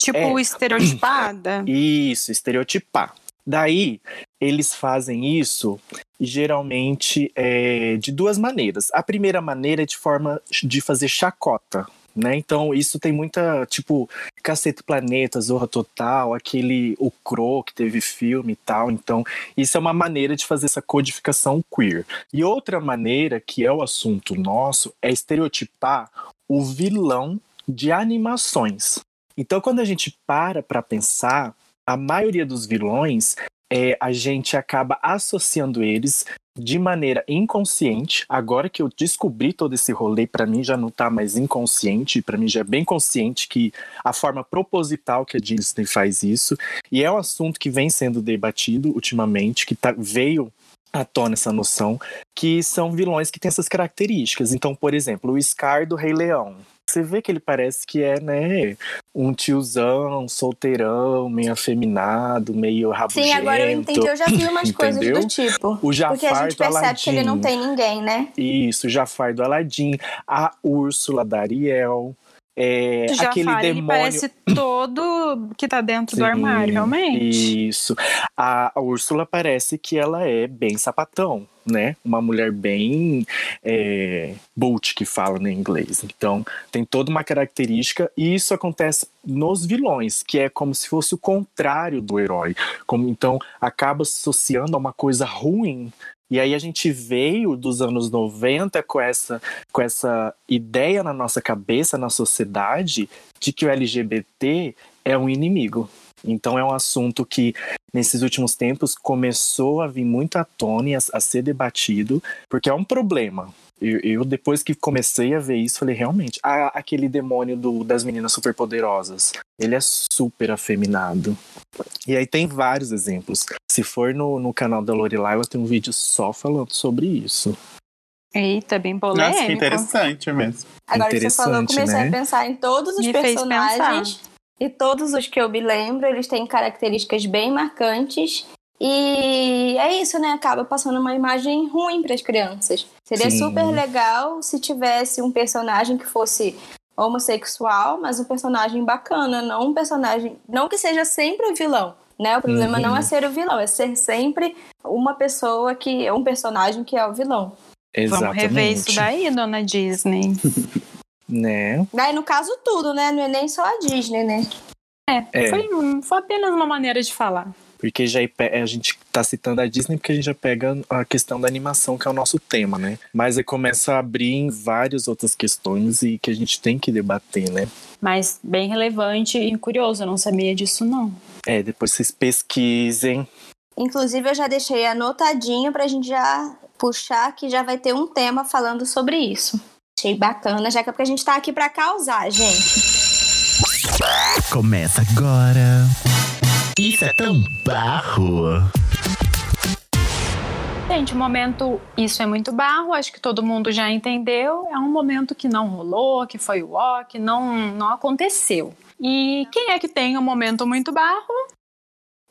Speaker 3: Tipo,
Speaker 5: É.
Speaker 3: estereotipada. *clears throat*
Speaker 5: Isso, estereotipar. Daí, eles fazem isso geralmente é, de duas maneiras. A primeira maneira é de forma de fazer chacota. Né? Então, isso tem muita, tipo, Cacete Planeta, Zorra Total, aquele O Crow, que teve filme e tal. Então, isso é uma maneira de fazer essa codificação queer. E outra maneira, que é o assunto nosso, é estereotipar o vilão de animações. Então, quando a gente para para pensar, a maioria dos vilões, é, a gente acaba associando eles de maneira inconsciente. Agora que eu descobri todo esse rolê, para mim já não tá mais inconsciente, para mim já é bem consciente que a forma proposital que a Disney faz isso. E é um assunto que vem sendo debatido ultimamente, que tá, veio à tona essa noção, que são vilões que têm essas características. Então, por exemplo, o Scar do Rei Leão. Você vê que ele parece que é, né, um tiozão, solteirão, meio afeminado, meio rabugento.
Speaker 2: Sim, agora eu entendi. Eu já vi umas *laughs* coisas do tipo.
Speaker 5: O Jafar
Speaker 2: Porque a gente percebe que ele não
Speaker 5: Aladdin.
Speaker 2: tem ninguém, né?
Speaker 5: Isso, Jafar do Aladdin, a Úrsula da Ariel, é,
Speaker 3: O
Speaker 5: aquele
Speaker 3: Jafar, ele
Speaker 5: demônio...
Speaker 3: parece todo que tá dentro do
Speaker 5: Sim,
Speaker 3: armário, realmente.
Speaker 5: Isso. A, a Úrsula parece que ela é bem sapatão, né? Uma mulher bem é, boot, que fala no inglês. Então, tem toda uma característica, e isso acontece nos vilões, que é como se fosse o contrário do herói. Como, então, acaba se associando a uma coisa ruim. E aí a gente veio dos anos 90 com essa, com essa ideia na nossa cabeça, na sociedade, de que o LGBT é um inimigo. Então é um assunto que, nesses últimos tempos, começou a vir muito à tona e a, a ser debatido, porque é um problema. Eu, eu, depois que comecei a ver isso, falei, realmente, ah, aquele demônio do, das meninas superpoderosas, ele é super afeminado. E aí tem vários exemplos. Se for no, no canal da Lorelai, eu tenho um vídeo só falando sobre isso.
Speaker 3: Eita, bem
Speaker 4: Nossa, que
Speaker 3: polêmico.
Speaker 4: interessante mesmo.
Speaker 2: Agora que você falou, eu
Speaker 5: Interessante,
Speaker 2: comecei
Speaker 5: né?
Speaker 2: a pensar em todos os
Speaker 3: Me fez
Speaker 2: personagens. E todos os que eu me lembro, eles têm características bem marcantes. E é isso, né? Acaba passando uma imagem ruim para as crianças. Seria
Speaker 5: Sim.
Speaker 2: super legal se tivesse um personagem que fosse homossexual, mas um personagem bacana, não um personagem. Não que seja sempre o vilão. Né? O problema
Speaker 5: Uhum.
Speaker 2: não é ser o vilão, é ser sempre uma pessoa que. um personagem que é o vilão.
Speaker 5: Exatamente.
Speaker 3: Vamos rever isso daí, dona Disney. *laughs*
Speaker 5: Né?
Speaker 2: Daí, no caso, tudo, né? Não é nem só a Disney, né?
Speaker 5: É.
Speaker 3: Foi, foi apenas uma maneira de falar.
Speaker 5: Porque já a gente tá citando a Disney porque a gente já pega a questão da animação, que é o nosso tema, né? Mas aí começa a abrir em várias outras questões e que a gente tem que debater, né?
Speaker 3: Mas bem relevante e curioso, eu não sabia disso, não.
Speaker 5: É, depois vocês pesquisem.
Speaker 2: Inclusive, eu já deixei anotadinho pra gente já puxar que já vai ter um tema falando sobre isso. Achei bacana, já que é porque a gente tá aqui pra causar, gente.
Speaker 9: Começa agora. Isso é tão barro.
Speaker 3: Gente, o momento, isso é muito barro, acho que todo mundo já entendeu. É um momento que não rolou, que foi o ó, que não, não aconteceu. E quem é que tem um momento muito barro?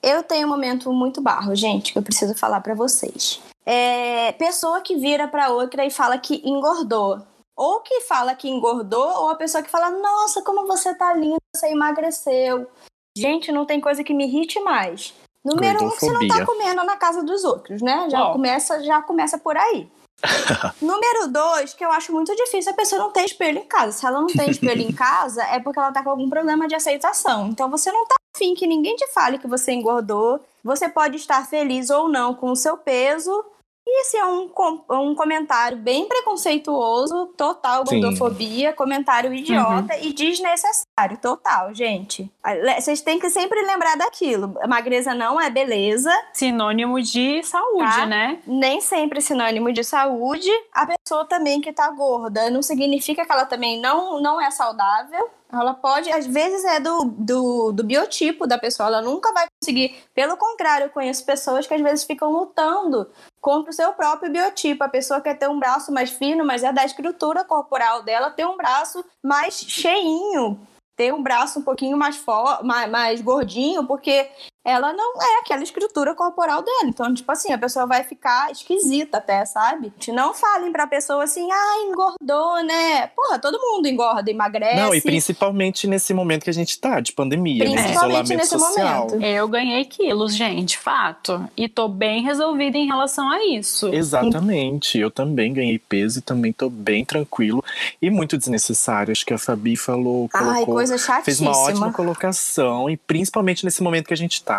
Speaker 2: Eu tenho um momento muito barro, gente, que eu preciso falar pra vocês. É pessoa que vira pra outra e fala que engordou. Ou que fala que engordou, ou a pessoa que fala: Nossa, como você tá linda, você emagreceu. Gente, não tem coisa que me irrite mais. Número um, que você não tá comendo na casa dos outros, né? Já,
Speaker 3: Ó.
Speaker 2: começa, já começa por aí. *laughs* Número dois, que eu acho muito difícil a pessoa não ter espelho em casa. Se ela não tem espelho em *laughs* casa, é porque ela tá com algum problema de aceitação. Então você não tá afim que ninguém te fale que você engordou. Você pode estar feliz ou não com o seu peso. E esse é um, com- um comentário bem preconceituoso, total
Speaker 5: Sim.
Speaker 2: gordofobia, comentário idiota e desnecessário, total, gente. Vocês têm que sempre lembrar daquilo. Magreza não é beleza,
Speaker 3: Sinônimo de saúde,
Speaker 2: Tá.
Speaker 3: né?
Speaker 2: nem sempre sinônimo de saúde. A pessoa também que tá gorda não significa que ela também não, não é saudável. Ela pode, às vezes é do, do, do biotipo da pessoa, ela nunca vai conseguir. Pelo contrário, eu conheço pessoas que às vezes ficam lutando contra o seu próprio biotipo. A pessoa quer ter um braço mais fino, mas é da estrutura corporal dela ter um braço mais cheinho, ter um braço um pouquinho mais, mais, mais gordinho, porque ela não é aquela estrutura corporal dela. Então, tipo assim, a pessoa vai ficar esquisita até, sabe? Não falem pra pessoa assim, ah, engordou, né? Porra, todo mundo engorda, emagrece.
Speaker 5: Não, e principalmente nesse momento que a gente tá, de pandemia, né?
Speaker 2: Principalmente
Speaker 5: isolamento
Speaker 2: nesse
Speaker 5: social.
Speaker 2: momento.
Speaker 3: Eu ganhei quilos, gente, fato. E tô bem resolvida em relação a isso.
Speaker 5: Exatamente, eu também ganhei peso e também tô bem tranquilo e muito desnecessário. Acho que a Fabi falou,
Speaker 2: Ai,
Speaker 5: colocou,
Speaker 2: coisa
Speaker 5: fez uma ótima
Speaker 2: chatíssima.
Speaker 5: colocação e principalmente nesse momento que a gente tá.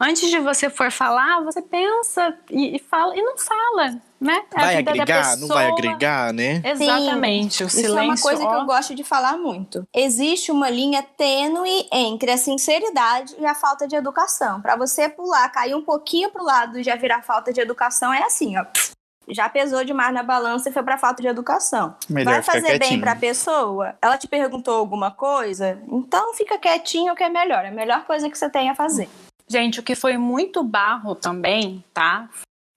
Speaker 3: Antes de você for falar, você pensa e, e fala e não fala, né? É a
Speaker 5: Vai agregar? Não vai agregar, né?
Speaker 3: Exatamente. o
Speaker 2: Isso
Speaker 3: silêncio.
Speaker 2: é uma coisa que
Speaker 3: ó,
Speaker 2: eu gosto de falar muito. Existe uma linha tênue entre a sinceridade e a falta de educação. Pra você pular, cair um pouquinho pro lado e já virar falta de educação, é assim, ó. Já pesou demais na balança e foi pra falta de educação.
Speaker 4: Melhor
Speaker 2: Vai fazer bem
Speaker 4: quietinho.
Speaker 2: pra pessoa? Ela te perguntou alguma coisa? Então fica quietinho que é melhor. É a melhor coisa que você tem a fazer.
Speaker 3: Gente, o que foi muito barro também, tá?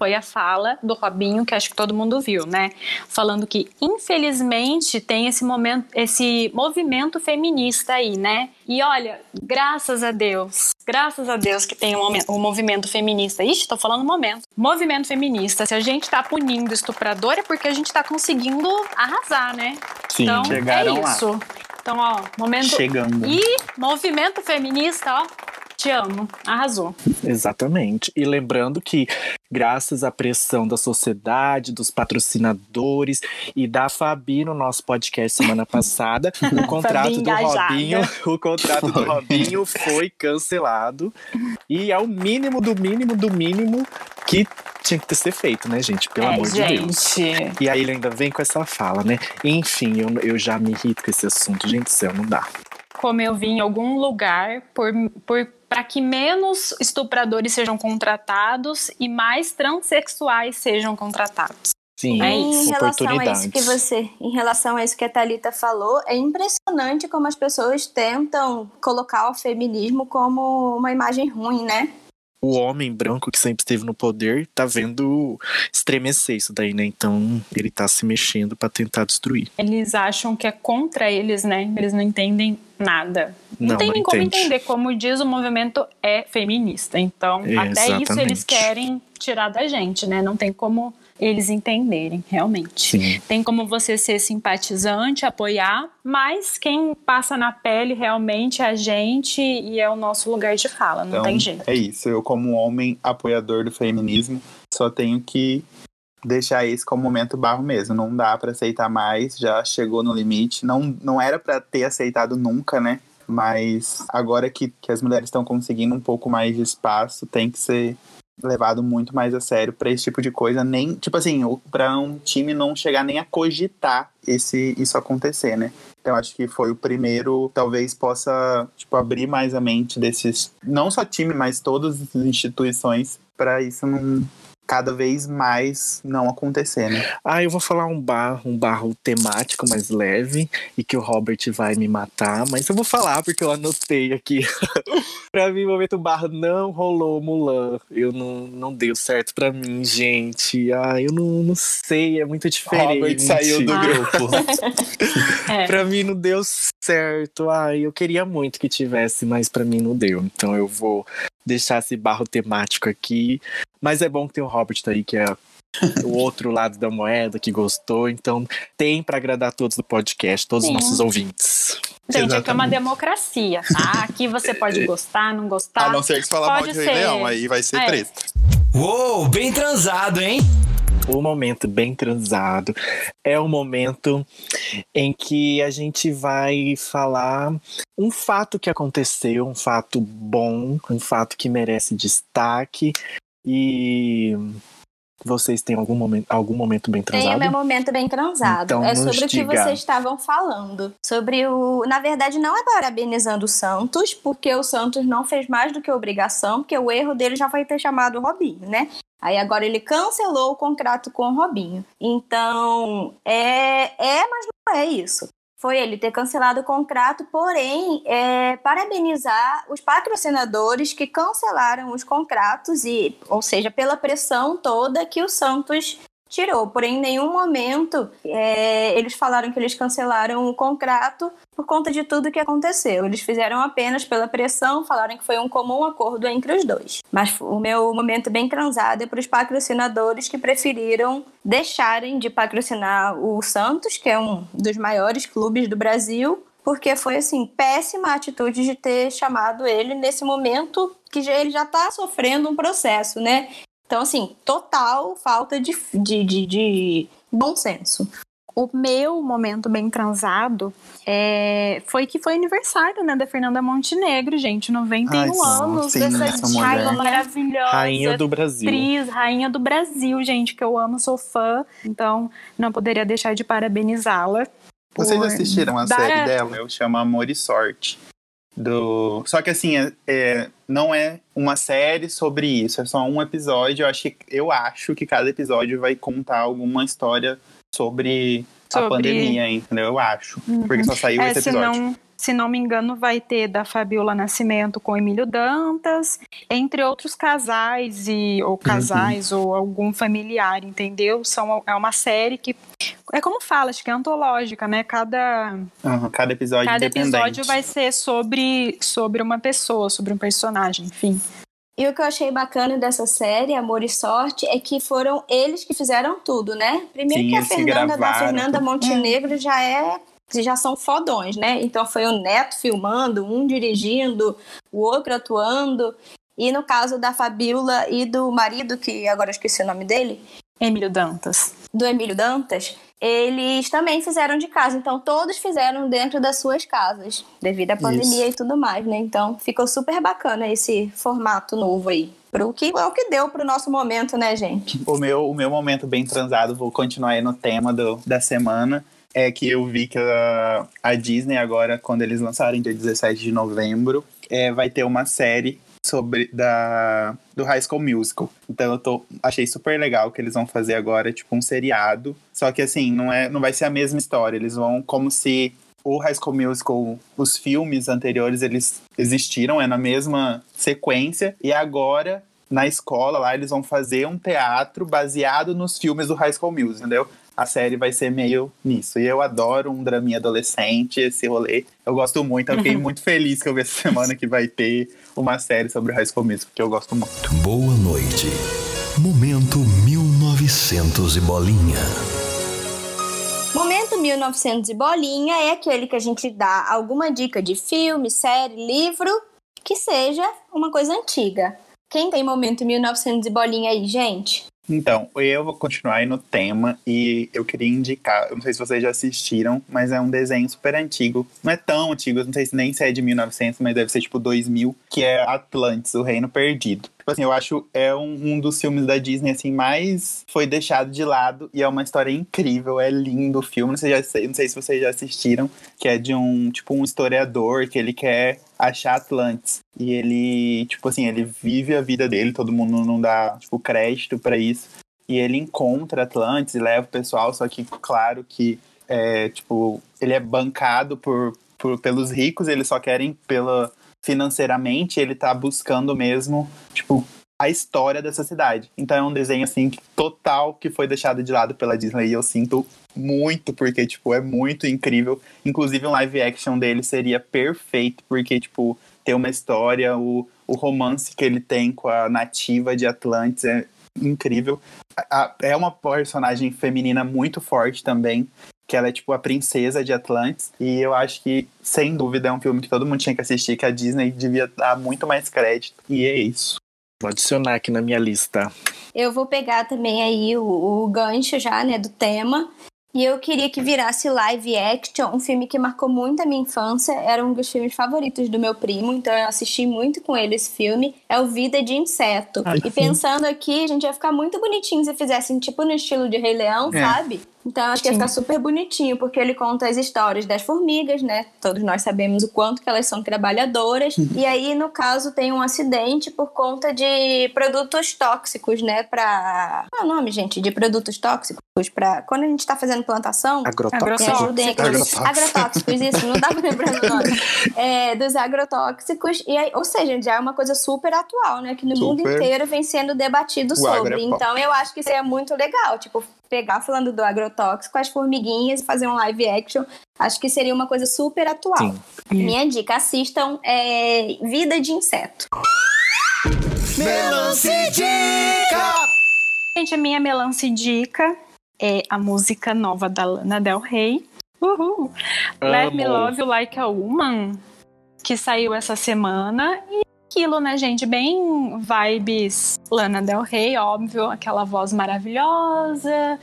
Speaker 3: Foi a fala do Robinho, que acho que todo mundo viu, né? Falando que, infelizmente, tem esse momento, esse movimento feminista aí, né? E olha, graças a Deus, graças a Deus que tem o momen- o movimento feminista. Ixi, tô falando momento. Movimento feminista. Se a gente tá punindo estuprador, é porque a gente tá conseguindo arrasar, né?
Speaker 5: Sim.
Speaker 3: então,
Speaker 4: chegaram
Speaker 3: é
Speaker 4: lá.
Speaker 3: isso. Então, ó, momento.
Speaker 4: Chegando.
Speaker 3: E movimento feminista, ó. Te amo. Arrasou.
Speaker 5: Exatamente. E lembrando que, graças à pressão da sociedade, dos patrocinadores e da Fabi no nosso podcast semana passada, *laughs* o contrato do. Robinho, o contrato do Robinho foi cancelado. E é o mínimo do mínimo do mínimo que tinha que ter ser feito, né, gente? Pelo
Speaker 3: é,
Speaker 5: amor de Deus.
Speaker 3: gente.
Speaker 5: E aí ele ainda vem com essa fala, né? Enfim, eu, eu já me irrito com esse assunto. Gente do céu, não dá.
Speaker 3: Como eu vi em algum lugar, por, por, para que menos estupradores sejam contratados e mais transexuais sejam contratados.
Speaker 5: Sim,
Speaker 3: É
Speaker 2: em relação a isso que você, em relação a isso que a Talita falou, é impressionante como as pessoas tentam colocar o feminismo como uma imagem ruim, né?
Speaker 5: O homem branco que sempre esteve no poder tá vendo estremecer isso daí, né? Então ele tá se mexendo pra tentar destruir.
Speaker 3: Eles acham que é contra eles, né? Eles não entendem nada. Não,
Speaker 5: Não,
Speaker 3: tem
Speaker 5: não
Speaker 3: nem como
Speaker 5: entende.
Speaker 3: entender. Como diz, o movimento é feminista. Então, até isso
Speaker 5: Exatamente.
Speaker 3: eles querem tirar da gente, né? Não tem como eles entenderem, realmente.
Speaker 5: Sim.
Speaker 3: Tem como você ser simpatizante, apoiar, mas quem passa na pele realmente é a gente e é o nosso lugar de fala, não
Speaker 4: Então,
Speaker 3: tem jeito.
Speaker 4: é isso. Eu, como homem apoiador do feminismo, só tenho que deixar esse como momento barro mesmo. Não dá pra aceitar mais, já chegou no limite. Não, não era pra ter aceitado nunca, né? Mas agora que, que as mulheres estão conseguindo um pouco mais de espaço, tem que ser levado muito mais a sério pra esse tipo de coisa. Nem, tipo assim, pra um time não chegar nem a cogitar esse, isso acontecer, né? Então acho que foi o primeiro, talvez possa tipo abrir mais a mente desses, não só time, mas todas as instituições para isso não cada vez mais não acontecer, né?
Speaker 5: Ah, eu vou falar um bar, um barro temático mais leve e que o Robert vai me matar, mas eu vou falar porque eu anotei aqui. *laughs* pra mim, o momento barro não rolou Mulan. Eu não, não deu certo pra mim, gente. Ah, eu não, não sei, é muito diferente.
Speaker 4: Robert saiu do
Speaker 3: Ah. *laughs*
Speaker 4: grupo.
Speaker 3: É.
Speaker 5: Pra mim não deu certo. Ai, eu queria muito que tivesse, mas pra mim não deu. Então eu vou deixar esse barro temático aqui. Mas é bom que tem o Robert aí, que é o *laughs* outro lado da moeda, que gostou. Então tem pra agradar todos do podcast, todos
Speaker 3: Sim.
Speaker 5: os nossos ouvintes.
Speaker 3: Gente, aqui é uma
Speaker 4: Exatamente.
Speaker 3: democracia, tá? Aqui você pode gostar, não gostar.
Speaker 4: A não ser que você falar mal
Speaker 3: Pode
Speaker 4: de Rei
Speaker 3: ser.
Speaker 4: Leão, aí vai ser
Speaker 3: É.
Speaker 4: treta.
Speaker 1: Uou, bem transado, hein?
Speaker 5: O momento bem transado é o momento em que a gente vai falar um fato que aconteceu, um fato bom, um fato que merece destaque. E vocês têm algum momento, algum momento bem
Speaker 2: Tem o
Speaker 5: transado?
Speaker 2: meu momento bem transado.
Speaker 5: Então,
Speaker 2: é sobre o que vocês estavam falando. Sobre o. Na verdade, não é parabenizando o Santos, porque o Santos não fez mais do que obrigação, porque o erro dele já foi ter chamado o Robinho, né? Aí agora ele cancelou o contrato com o Robinho. Então, é, é mas não é isso. Foi ele ter cancelado o contrato, porém, é, parabenizar os patrocinadores que cancelaram os contratos, e, ou seja, pela pressão toda que o Santos tirou. Porém, em nenhum momento é, eles falaram que eles cancelaram o contrato por conta de tudo que aconteceu. Eles fizeram apenas pela pressão, falaram que foi um comum acordo entre os dois. Mas o meu momento bem transado é para os patrocinadores que preferiram deixarem de patrocinar o Santos, que é um dos maiores clubes do Brasil, porque foi assim péssima a atitude de ter chamado ele nesse momento que já, ele já está sofrendo um processo, né? Então, assim, total falta de, de, de, de bom senso.
Speaker 3: O meu momento bem transado é, foi que foi aniversário, né, da Fernanda Montenegro, gente. 91
Speaker 4: Ai, sim,
Speaker 3: anos
Speaker 4: sim,
Speaker 3: dessa
Speaker 4: essa
Speaker 3: diva
Speaker 4: mulher.
Speaker 3: maravilhosa.
Speaker 5: Rainha do Brasil.
Speaker 3: atriz, rainha do Brasil, gente, que eu amo, sou fã. Então, não poderia deixar de parabenizá-la.
Speaker 4: Vocês assistiram a série dela? Eu chamo Amor e Sorte. Do... Só que assim, é, é- não é uma série sobre isso, é só um episódio. Eu acho, que, eu acho que cada episódio vai contar alguma história sobre, a
Speaker 3: Sobre-
Speaker 4: pandemia, entendeu? Eu acho.
Speaker 3: Uhum.
Speaker 4: Porque só saiu
Speaker 3: É,
Speaker 4: esse
Speaker 3: se
Speaker 4: episódio.
Speaker 3: não, se não me engano, vai ter da Fabiola Nascimento com Emílio Dantas, entre outros casais e ou casais ou algum familiar, entendeu? São é uma série que é como fala, acho que é antológica, né? Cada
Speaker 4: Aham, cada episódio
Speaker 3: cada episódio vai ser sobre sobre uma pessoa, sobre um personagem, enfim.
Speaker 2: E o que eu achei bacana dessa série, Amor e Sorte, é que foram eles que fizeram tudo, né? Primeiro
Speaker 4: Sim,
Speaker 2: que a Fernanda da Fernanda
Speaker 4: tudo.
Speaker 2: Montenegro já é já são fodões, né? Então foi o Neto filmando, um dirigindo, o outro atuando. E no caso da Fabiola e do marido, que agora eu esqueci o nome dele,
Speaker 3: Emílio Dantas.
Speaker 2: do Emílio Dantas, eles também fizeram de casa. Então, todos fizeram dentro das suas casas, devido à pandemia e tudo mais, né? Então, ficou super bacana esse formato novo aí. Pro que é o que deu pro nosso momento, né, gente?
Speaker 4: O meu, o meu momento bem transado, vou continuar aí no tema do, da semana, é que eu vi que a, a Disney agora, quando eles lançarem dia 17 de novembro, é, vai ter uma série sobre da do High School Musical. Então eu tô achei super legal que eles vão fazer agora tipo um seriado, só que assim, não é não vai ser a mesma história, eles vão como se o High School Musical, os filmes anteriores, eles existiram, é na mesma sequência, e agora na escola lá eles vão fazer um teatro baseado nos filmes do High School Musical, entendeu? A série vai ser meio nisso. E eu adoro um draminha adolescente, esse rolê. Eu gosto muito, eu fiquei muito feliz que eu vi essa semana que vai ter uma série sobre High School Musical, porque eu gosto muito.
Speaker 10: Boa noite. Momento 1900 e bolinha.
Speaker 2: Momento 1900 e bolinha é aquele que a gente dá alguma dica de filme, série, livro, que seja uma coisa antiga. Quem tem momento 1900 e bolinha aí, gente?
Speaker 4: Então, eu vou continuar aí no tema e eu queria indicar, eu não sei se vocês já assistiram, mas é um desenho super antigo. Não é tão antigo, eu não sei se nem se é de 1900, mas deve ser tipo 2000, que é Atlantis, o Reino Perdido. Tipo assim, eu acho é um, um dos filmes da Disney assim mais foi deixado de lado e é uma história incrível, é lindo o filme. Não sei, não sei se vocês já assistiram, que é de um tipo um historiador que ele quer achar Atlantis. E ele, tipo assim, ele vive a vida dele, todo mundo não dá, tipo, crédito pra isso. E ele encontra Atlantis e leva o pessoal, só que, claro que, é, tipo, ele é bancado por, por, pelos ricos, eles só querem pela financeiramente, ele tá buscando mesmo, tipo, a história dessa cidade. Então é um desenho, assim, total que foi deixado de lado pela Disney e eu sinto muito, porque, tipo, é muito incrível. Inclusive, um live action dele seria perfeito, porque, tipo, tem uma história, o, o romance que ele tem com a nativa de Atlantis é incrível. A- é uma personagem feminina muito forte também, que ela é tipo a princesa de Atlantis. E eu acho que, sem dúvida, é um filme que todo mundo tinha que assistir, que a Disney devia dar muito mais crédito. E é isso.
Speaker 5: Vou adicionar aqui na minha lista.
Speaker 2: Eu vou pegar também aí o, o gancho já, né, do tema. E eu queria que virasse live action, um filme que marcou muito a minha infância. Era um dos filmes favoritos do meu primo, então eu assisti muito com ele esse filme. É o Vida de Inseto.
Speaker 5: Ai,
Speaker 2: e
Speaker 5: sim.
Speaker 2: pensando aqui, a gente ia ficar muito bonitinho se fizessem tipo no estilo de Rei Leão,
Speaker 4: É.
Speaker 2: sabe? Então acho que ia ficar super bonitinho, porque ele conta as histórias das formigas, né? Todos nós sabemos o quanto que elas são trabalhadoras. e aí, no caso, tem um acidente por conta de produtos tóxicos, né? Pra. Qual é o nome, gente? De produtos tóxicos? Pra. Quando a gente tá fazendo plantação.
Speaker 5: Agrotóxico.
Speaker 2: Me ajudem aqui.
Speaker 5: Agrotóxico.
Speaker 2: Agrotóxicos, isso, não dá pra lembrar o nome. *laughs* É, dos agrotóxicos. E aí, ou seja, já é uma coisa super atual, né? Que no mundo
Speaker 4: Super.
Speaker 2: inteiro vem sendo debatido
Speaker 4: O
Speaker 2: sobre.
Speaker 4: é pop.
Speaker 2: Então eu acho que seria muito legal. Tipo, pegar falando do agrotóxico, as formiguinhas e fazer um live action. Acho que seria uma coisa super atual.
Speaker 5: Sim.
Speaker 2: Minha dica, assistam é, Vida de Inseto.
Speaker 3: Gente, a minha melance dica é a música nova da Lana Del Rey. Uhul. Let Me
Speaker 5: Amo.
Speaker 3: Love You Like a Woman, que saiu essa semana. E aquilo, né, gente? Bem vibes Lana Del Rey, óbvio. Aquela voz maravilhosa,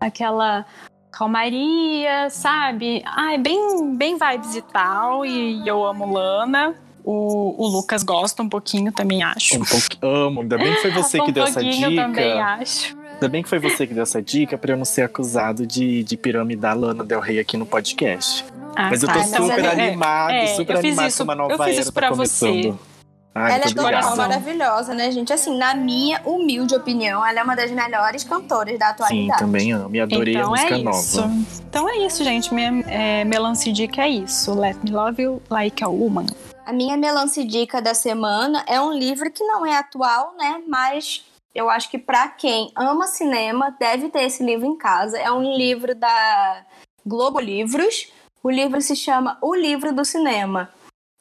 Speaker 3: aquela calmaria, sabe? Ai, bem, bem vibes e tal. E eu amo Lana. O, o Lucas gosta um pouquinho, também acho.
Speaker 5: Um pouco, amo. Ainda bem que foi você que
Speaker 3: um
Speaker 5: deu essa
Speaker 3: pouquinho também
Speaker 5: dica.
Speaker 3: acho.
Speaker 5: Ainda bem que foi você que deu essa dica pra eu não ser acusado de, de piramidar Lana Del Rey aqui no podcast.
Speaker 3: Ah,
Speaker 5: Mas eu tô
Speaker 3: tá, então
Speaker 5: super
Speaker 3: é-
Speaker 5: animado,
Speaker 3: é,
Speaker 5: super
Speaker 3: eu fiz
Speaker 5: animado
Speaker 3: isso-
Speaker 5: com uma nova
Speaker 3: eu fiz isso
Speaker 5: tá
Speaker 3: pra
Speaker 5: começando.
Speaker 3: você.
Speaker 5: Ai,
Speaker 2: ela é total maravilhosa, né, gente? Assim, na minha humilde opinião, ela é uma das melhores cantoras da
Speaker 5: Sim,
Speaker 2: atualidade.
Speaker 5: também amo. E adorei
Speaker 3: então
Speaker 5: a música
Speaker 3: é isso.
Speaker 5: nova.
Speaker 3: Então é isso, gente. Minha é, melance dica é isso. Let me love you like a woman.
Speaker 2: A minha melance dica da semana é um livro que não é atual, né? Mas eu acho que pra quem ama cinema deve ter esse livro em casa. É um livro da Globo Livros. O livro se chama O Livro do Cinema.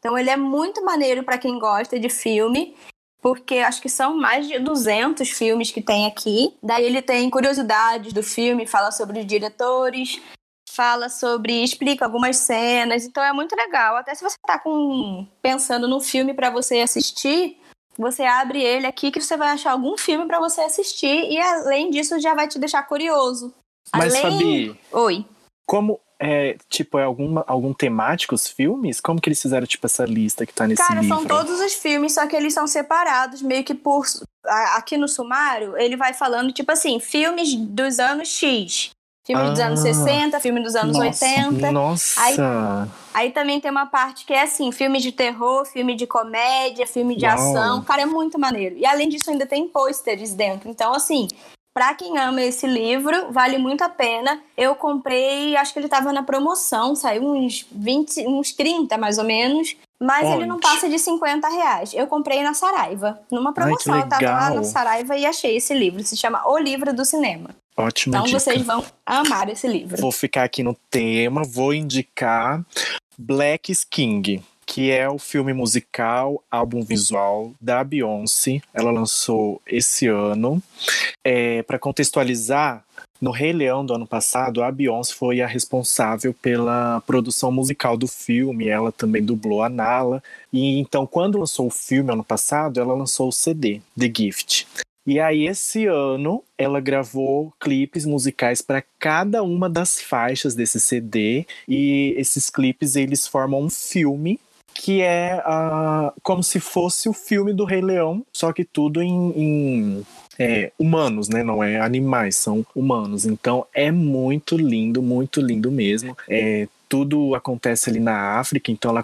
Speaker 2: Então ele é muito maneiro pra quem gosta de filme, porque acho que são mais de 200 filmes que tem aqui. Daí ele tem curiosidades do filme, fala sobre os diretores, fala sobre, explica algumas cenas, então é muito legal. Até se você tá com pensando num filme pra você assistir, você abre ele aqui que você vai achar algum filme pra você assistir e além disso já vai te deixar curioso.
Speaker 5: Mas,
Speaker 2: além...
Speaker 5: Fabi,
Speaker 2: Oi.
Speaker 5: como é, tipo, é algum, algum temático os filmes? Como que eles fizeram, tipo, essa lista que tá nesse
Speaker 2: Cara,
Speaker 5: livro?
Speaker 2: são todos os filmes, só que eles são separados, meio que por. Aqui no sumário, ele vai falando, tipo assim, filmes dos anos X. Filme dos
Speaker 5: Ah.
Speaker 2: anos 60, filme dos anos
Speaker 5: Nossa,
Speaker 2: 80.
Speaker 5: Nossa!
Speaker 2: Aí- Aí também tem uma parte que é assim, filme de terror, filme de comédia, filme de
Speaker 5: Uau.
Speaker 2: ação. Cara, é muito maneiro. E além disso, ainda tem pôsteres dentro. Então, assim, pra quem ama esse livro, vale muito a pena. Eu comprei, acho que ele tava na promoção, saiu uns 20, uns 30 mais ou menos. Mas ele não
Speaker 5: Onde?
Speaker 2: passa de 50 reais. Eu comprei na Saraiva. Numa
Speaker 5: Ai,
Speaker 2: promoção, eu tava lá na Saraiva e achei esse livro. Se chama O Livro do Cinema.
Speaker 5: Ótima
Speaker 2: Então
Speaker 5: dica.
Speaker 2: vocês vão amar esse livro.
Speaker 5: Vou ficar aqui no tema, vou indicar Black King, que é o filme musical, álbum visual da Beyoncé. Ela lançou esse ano. É, Para contextualizar, no Rei Leão do ano passado, a Beyoncé foi a responsável pela produção musical do filme. Ela também dublou a Nala. E então, quando lançou o filme ano passado, ela lançou o CD, The Gift. E aí, esse ano, ela gravou clipes musicais para cada uma das faixas desse CD. E esses clipes, eles formam um filme que é ah, como se fosse o filme do Rei Leão, só que tudo em, em, é, humanos, né? Não é animais, são humanos. Então é muito lindo, muito lindo mesmo. É, tudo acontece ali na África, então ela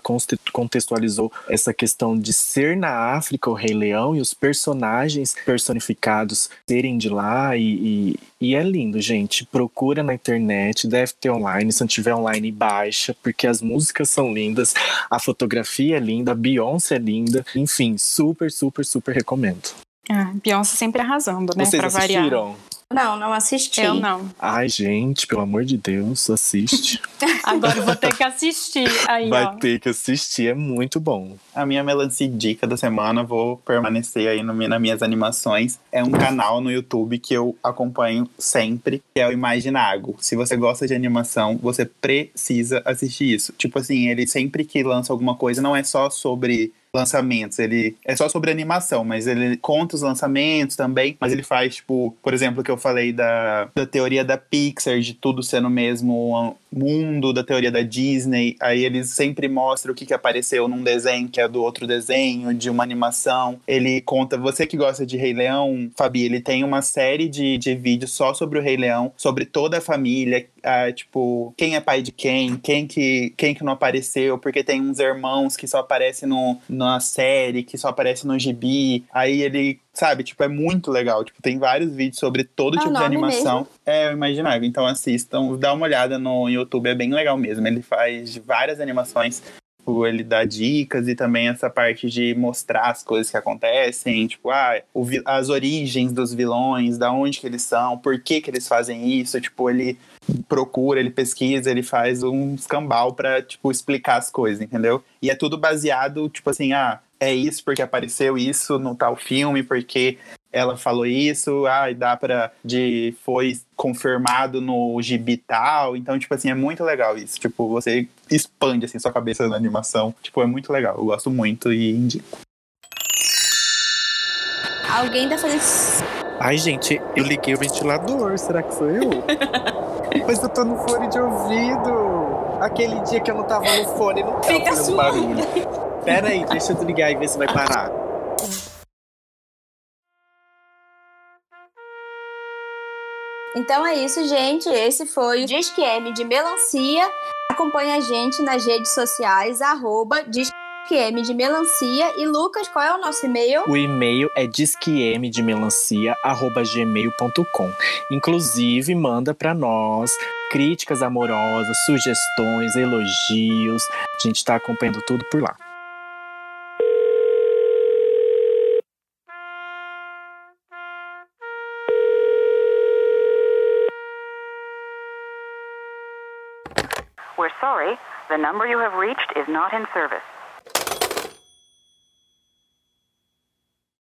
Speaker 5: contextualizou essa questão de ser na África o Rei Leão e os personagens personificados serem de lá e, e, e é lindo, gente. Procura na internet, deve ter online, se não tiver online, baixa, porque as músicas são lindas, a fotografia é linda, a Beyoncé é linda, enfim, super, super, super recomendo.
Speaker 3: Ah, Beyoncé sempre arrasando, né?
Speaker 5: Vocês
Speaker 3: pra
Speaker 5: assistiram?
Speaker 3: variar.
Speaker 2: Não, não assisti.
Speaker 3: Eu não.
Speaker 5: Ai, gente, pelo amor de Deus, assiste. *laughs*
Speaker 3: Agora eu vou ter que assistir. Aí,
Speaker 5: Vai
Speaker 3: ó.
Speaker 5: ter que assistir, é muito bom.
Speaker 4: A minha melancia dica da semana, vou permanecer aí no, nas minhas animações. É um canal no YouTube que eu acompanho sempre, que é o Imaginago. Se você gosta de animação, você precisa assistir isso. Tipo assim, ele sempre que lança alguma coisa, não é só sobre lançamentos, ele é só sobre animação, mas ele conta os lançamentos também, mas ele faz, tipo, por exemplo, que eu falei da, da teoria da Pixar, de tudo sendo o mesmo mundo, da teoria da Disney, aí eles sempre mostram o que, que apareceu num desenho que é do outro desenho, de uma animação. Ele conta, você que gosta de Rei Leão, Fabi, ele tem uma série de, de vídeos só sobre o Rei Leão, sobre toda a família, ah, tipo, quem é pai de quem, quem que, quem que não apareceu, porque tem uns irmãos que só aparecem no, na série, que só aparecem no gibi. Aí ele, sabe, tipo, é muito legal. Tipo, tem vários vídeos sobre todo
Speaker 2: É
Speaker 4: tipo de animação.
Speaker 2: mesmo?
Speaker 4: É, eu imaginava. Então assistam, dá uma olhada no YouTube, é bem legal mesmo. Ele faz várias animações. Tipo, ele dá dicas e também essa parte de mostrar as coisas que acontecem, tipo, ah, as origens dos vilões, da onde que eles são, por que que eles fazem isso, tipo, ele procura, ele pesquisa, ele faz um escambau pra, tipo, explicar as coisas, entendeu? E é tudo baseado, tipo assim, ah, é isso porque apareceu isso no tal filme, porque ela falou isso, ah, e dá pra, de, foi confirmado no gibi tal, então, tipo assim, é muito legal isso, tipo, você expande, assim, sua cabeça na animação, tipo, é muito legal, eu gosto muito e indico.
Speaker 2: Alguém tá fazendo.
Speaker 5: Ai, gente, eu liguei o ventilador, será que sou eu? *laughs* Mas eu tô no fone de ouvido. Aquele dia que eu não tava no fone, não tava
Speaker 8: Fica
Speaker 5: fazendo barulho. Pera aí, deixa eu desligar e ver se vai parar.
Speaker 2: Então é isso, gente. Esse foi o Disque M de Melancia. Acompanhe a gente nas redes sociais, arroba Disque M de Melancia. E Lucas, qual é o nosso e-mail?
Speaker 5: O e-mail é disquemdemelancia@gmail.com. Inclusive, manda pra nós críticas amorosas, sugestões, elogios. A gente tá acompanhando tudo por lá.
Speaker 11: We're sorry, the number you have reached is not in service.